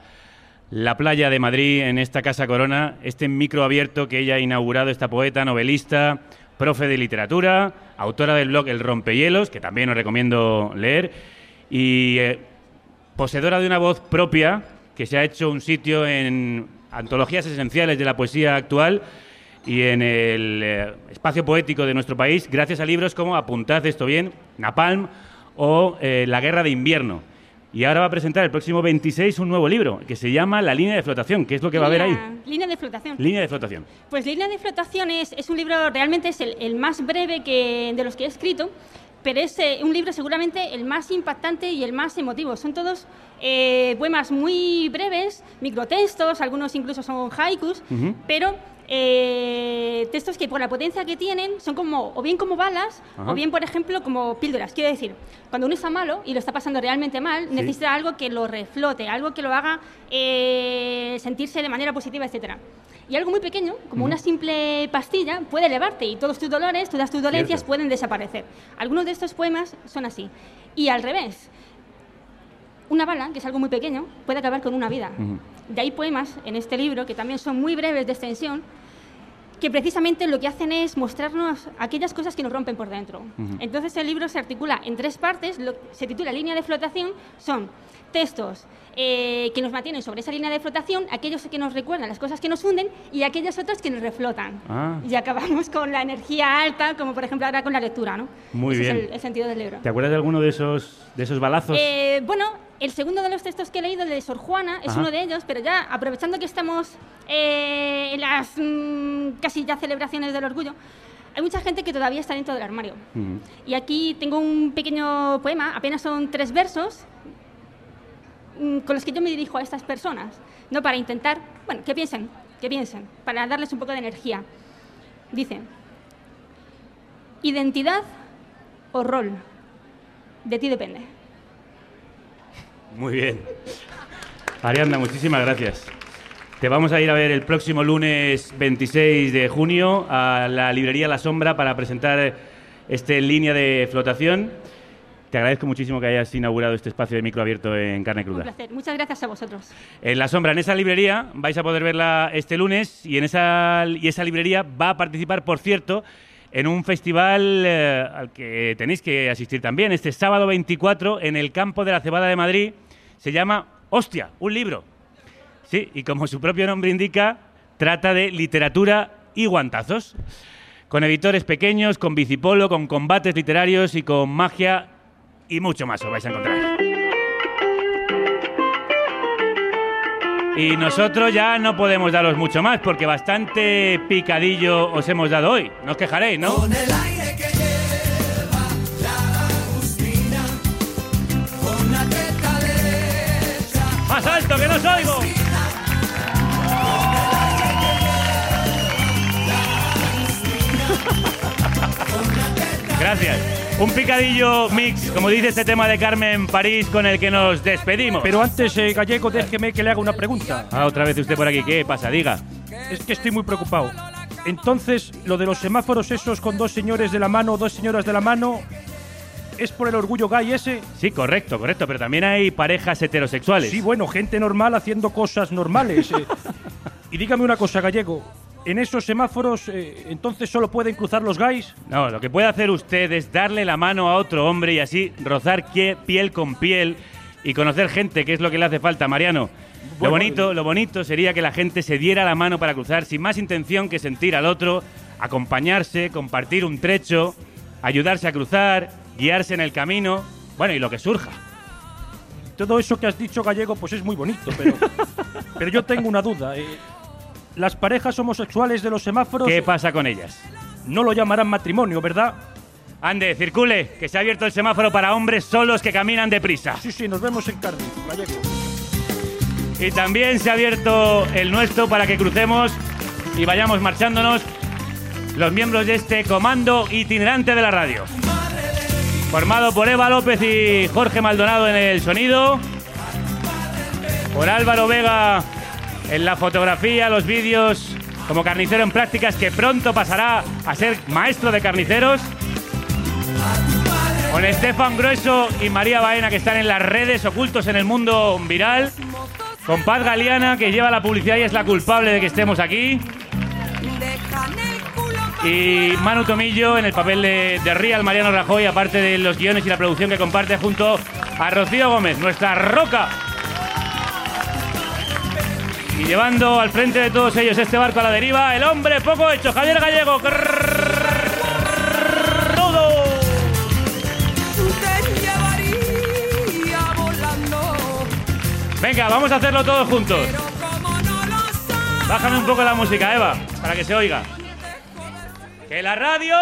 la playa de Madrid, en esta Casa Corona, este micro abierto que ella ha inaugurado, esta poeta, novelista, profe de literatura, autora del blog El Rompehielos, que también os recomiendo leer, y eh, poseedora de una voz propia que se ha hecho un sitio en antologías esenciales de la poesía actual y en el eh, espacio poético de nuestro país, gracias a libros como Apuntad esto bien, Napalm o eh, La guerra de invierno. Y ahora va a presentar el próximo 26 un nuevo libro que se llama La línea de flotación. ¿Qué es lo que va a haber ahí? Línea- de flotación. Línea de flotación. Pues Línea de flotación es, es un libro, realmente es el, el más breve que, de los que he escrito, pero es eh, un libro seguramente el más impactante y el más emotivo. Son todos eh, poemas muy breves, microtextos, algunos incluso son haikus, pero eh, textos que por la potencia que tienen son como o bien como balas Ajá. o bien por ejemplo como píldoras quiero decir cuando uno está malo y lo está pasando realmente mal Sí. necesita algo que lo reflote algo que lo haga eh, sentirse de manera positiva etcétera y algo muy pequeño como una simple pastilla puede elevarte y todos tus dolores todas tus dolencias Cierto. pueden desaparecer algunos de estos poemas son así y al revés una bala, que es algo muy pequeño, puede acabar con una vida. De ahí poemas en este libro que también son muy breves de extensión, que precisamente lo que hacen es mostrarnos aquellas cosas que nos rompen por dentro. Ujú. Entonces el libro se articula en tres partes, lo- se titula Línea de flotación, son textos eh, que nos mantienen sobre esa línea de flotación, aquellos que nos recuerdan las cosas que nos hunden y aquellas otras que nos reflotan. Ah. Y acabamos con la energía alta, como por ejemplo ahora con la lectura, ¿no? Muy Ese bien. es el, el sentido del libro. ¿Te acuerdas de alguno de esos, de esos balazos? Eh, bueno, el segundo de los textos que he leído, el de Sor Juana, es Ajá. uno de ellos, pero ya aprovechando que estamos eh, en las mm, casi ya celebraciones del orgullo, hay mucha gente que todavía está dentro del armario. Y aquí tengo un pequeño poema, apenas son tres versos, mm, con los que yo me dirijo a estas personas, ¿no? Para intentar, bueno, que piensen, que piensen, para darles un poco de energía. Dice, identidad o rol, de ti depende. Muy bien. Ariadna, muchísimas gracias. Te vamos a ir a ver el próximo lunes 26 de junio a la librería La Sombra para presentar este línea de flotación. Te agradezco muchísimo que hayas inaugurado este espacio de micro abierto en carne Un cruda. placer. Muchas gracias a vosotros. En La Sombra, en esa librería, vais a poder verla este lunes y en esa, y esa librería va a participar, por cierto, en un festival eh, al que tenéis que asistir también, este sábado 24 en el campo de la Cebada de Madrid. Se llama Hostia, un libro. Sí, y como su propio nombre indica, trata de literatura y guantazos. Con editores pequeños, con bicipolo, con combates literarios y con magia y mucho más os vais a encontrar. Y nosotros ya no podemos daros mucho más porque bastante picadillo os hemos dado hoy. No os quejaréis, ¿no? Con el aire que ¡Más alto, que no os oigo! Gracias. Un picadillo mix, como dice este tema de Carmen París, con el que nos despedimos. Pero antes, eh, Gallego, déjeme que le haga una pregunta. Ah, otra vez usted por aquí. ¿Qué pasa? Diga. Es que estoy muy preocupado. Entonces, lo de los semáforos esos con dos señores de la mano, dos señoras de la mano, ¿es por el orgullo gay ese? Sí, correcto, correcto. Pero también hay parejas heterosexuales. Sí, bueno, gente normal haciendo cosas normales. eh. [laughs] y dígame una cosa, Gallego. ¿En esos semáforos eh, entonces solo pueden cruzar los gays? No, lo que puede hacer usted es darle la mano a otro hombre y así rozar piel con piel y conocer gente, que es lo que le hace falta, Mariano. lo bonito, lo bonito sería que la gente se diera la mano para cruzar sin más intención que sentir al otro, acompañarse, compartir un trecho, ayudarse a cruzar, guiarse en el camino, bueno, y lo que surja. Todo eso que has dicho, Gallego, pues es muy bonito, pero, [laughs] pero yo tengo una duda. eh. Las parejas homosexuales de los semáforos... ¿Qué pasa con ellas? No lo llamarán matrimonio, ¿verdad? Ande, circule, que se ha abierto el semáforo para hombres solos que caminan deprisa. Sí, sí, nos vemos en Cardiff, Gallego. Y también se ha abierto el nuestro para que crucemos y vayamos marchándonos los miembros de este comando itinerante de la radio. Formado por Eva López y Jorge Maldonado en el sonido. Por Álvaro Vega en la fotografía, los vídeos, como carnicero en prácticas que pronto pasará a ser maestro de carniceros. Con Estefan Grueso y María Baena que están en las redes, ocultos en el mundo viral. Con Paz Galeana que lleva la publicidad y es la culpable de que estemos aquí. Y Manu Tomillo en el papel de, de Real Mariano Rajoy, aparte de los guiones y la producción que comparte junto a Rocío Gómez, nuestra roca. Y llevando al frente de todos ellos este barco a la deriva, el hombre poco hecho, Javier Gallego. Todo. Te llevaría volando. Venga, vamos a hacerlo todos juntos. Bájame un poco la música, Eva, para que se oiga. Que la radio.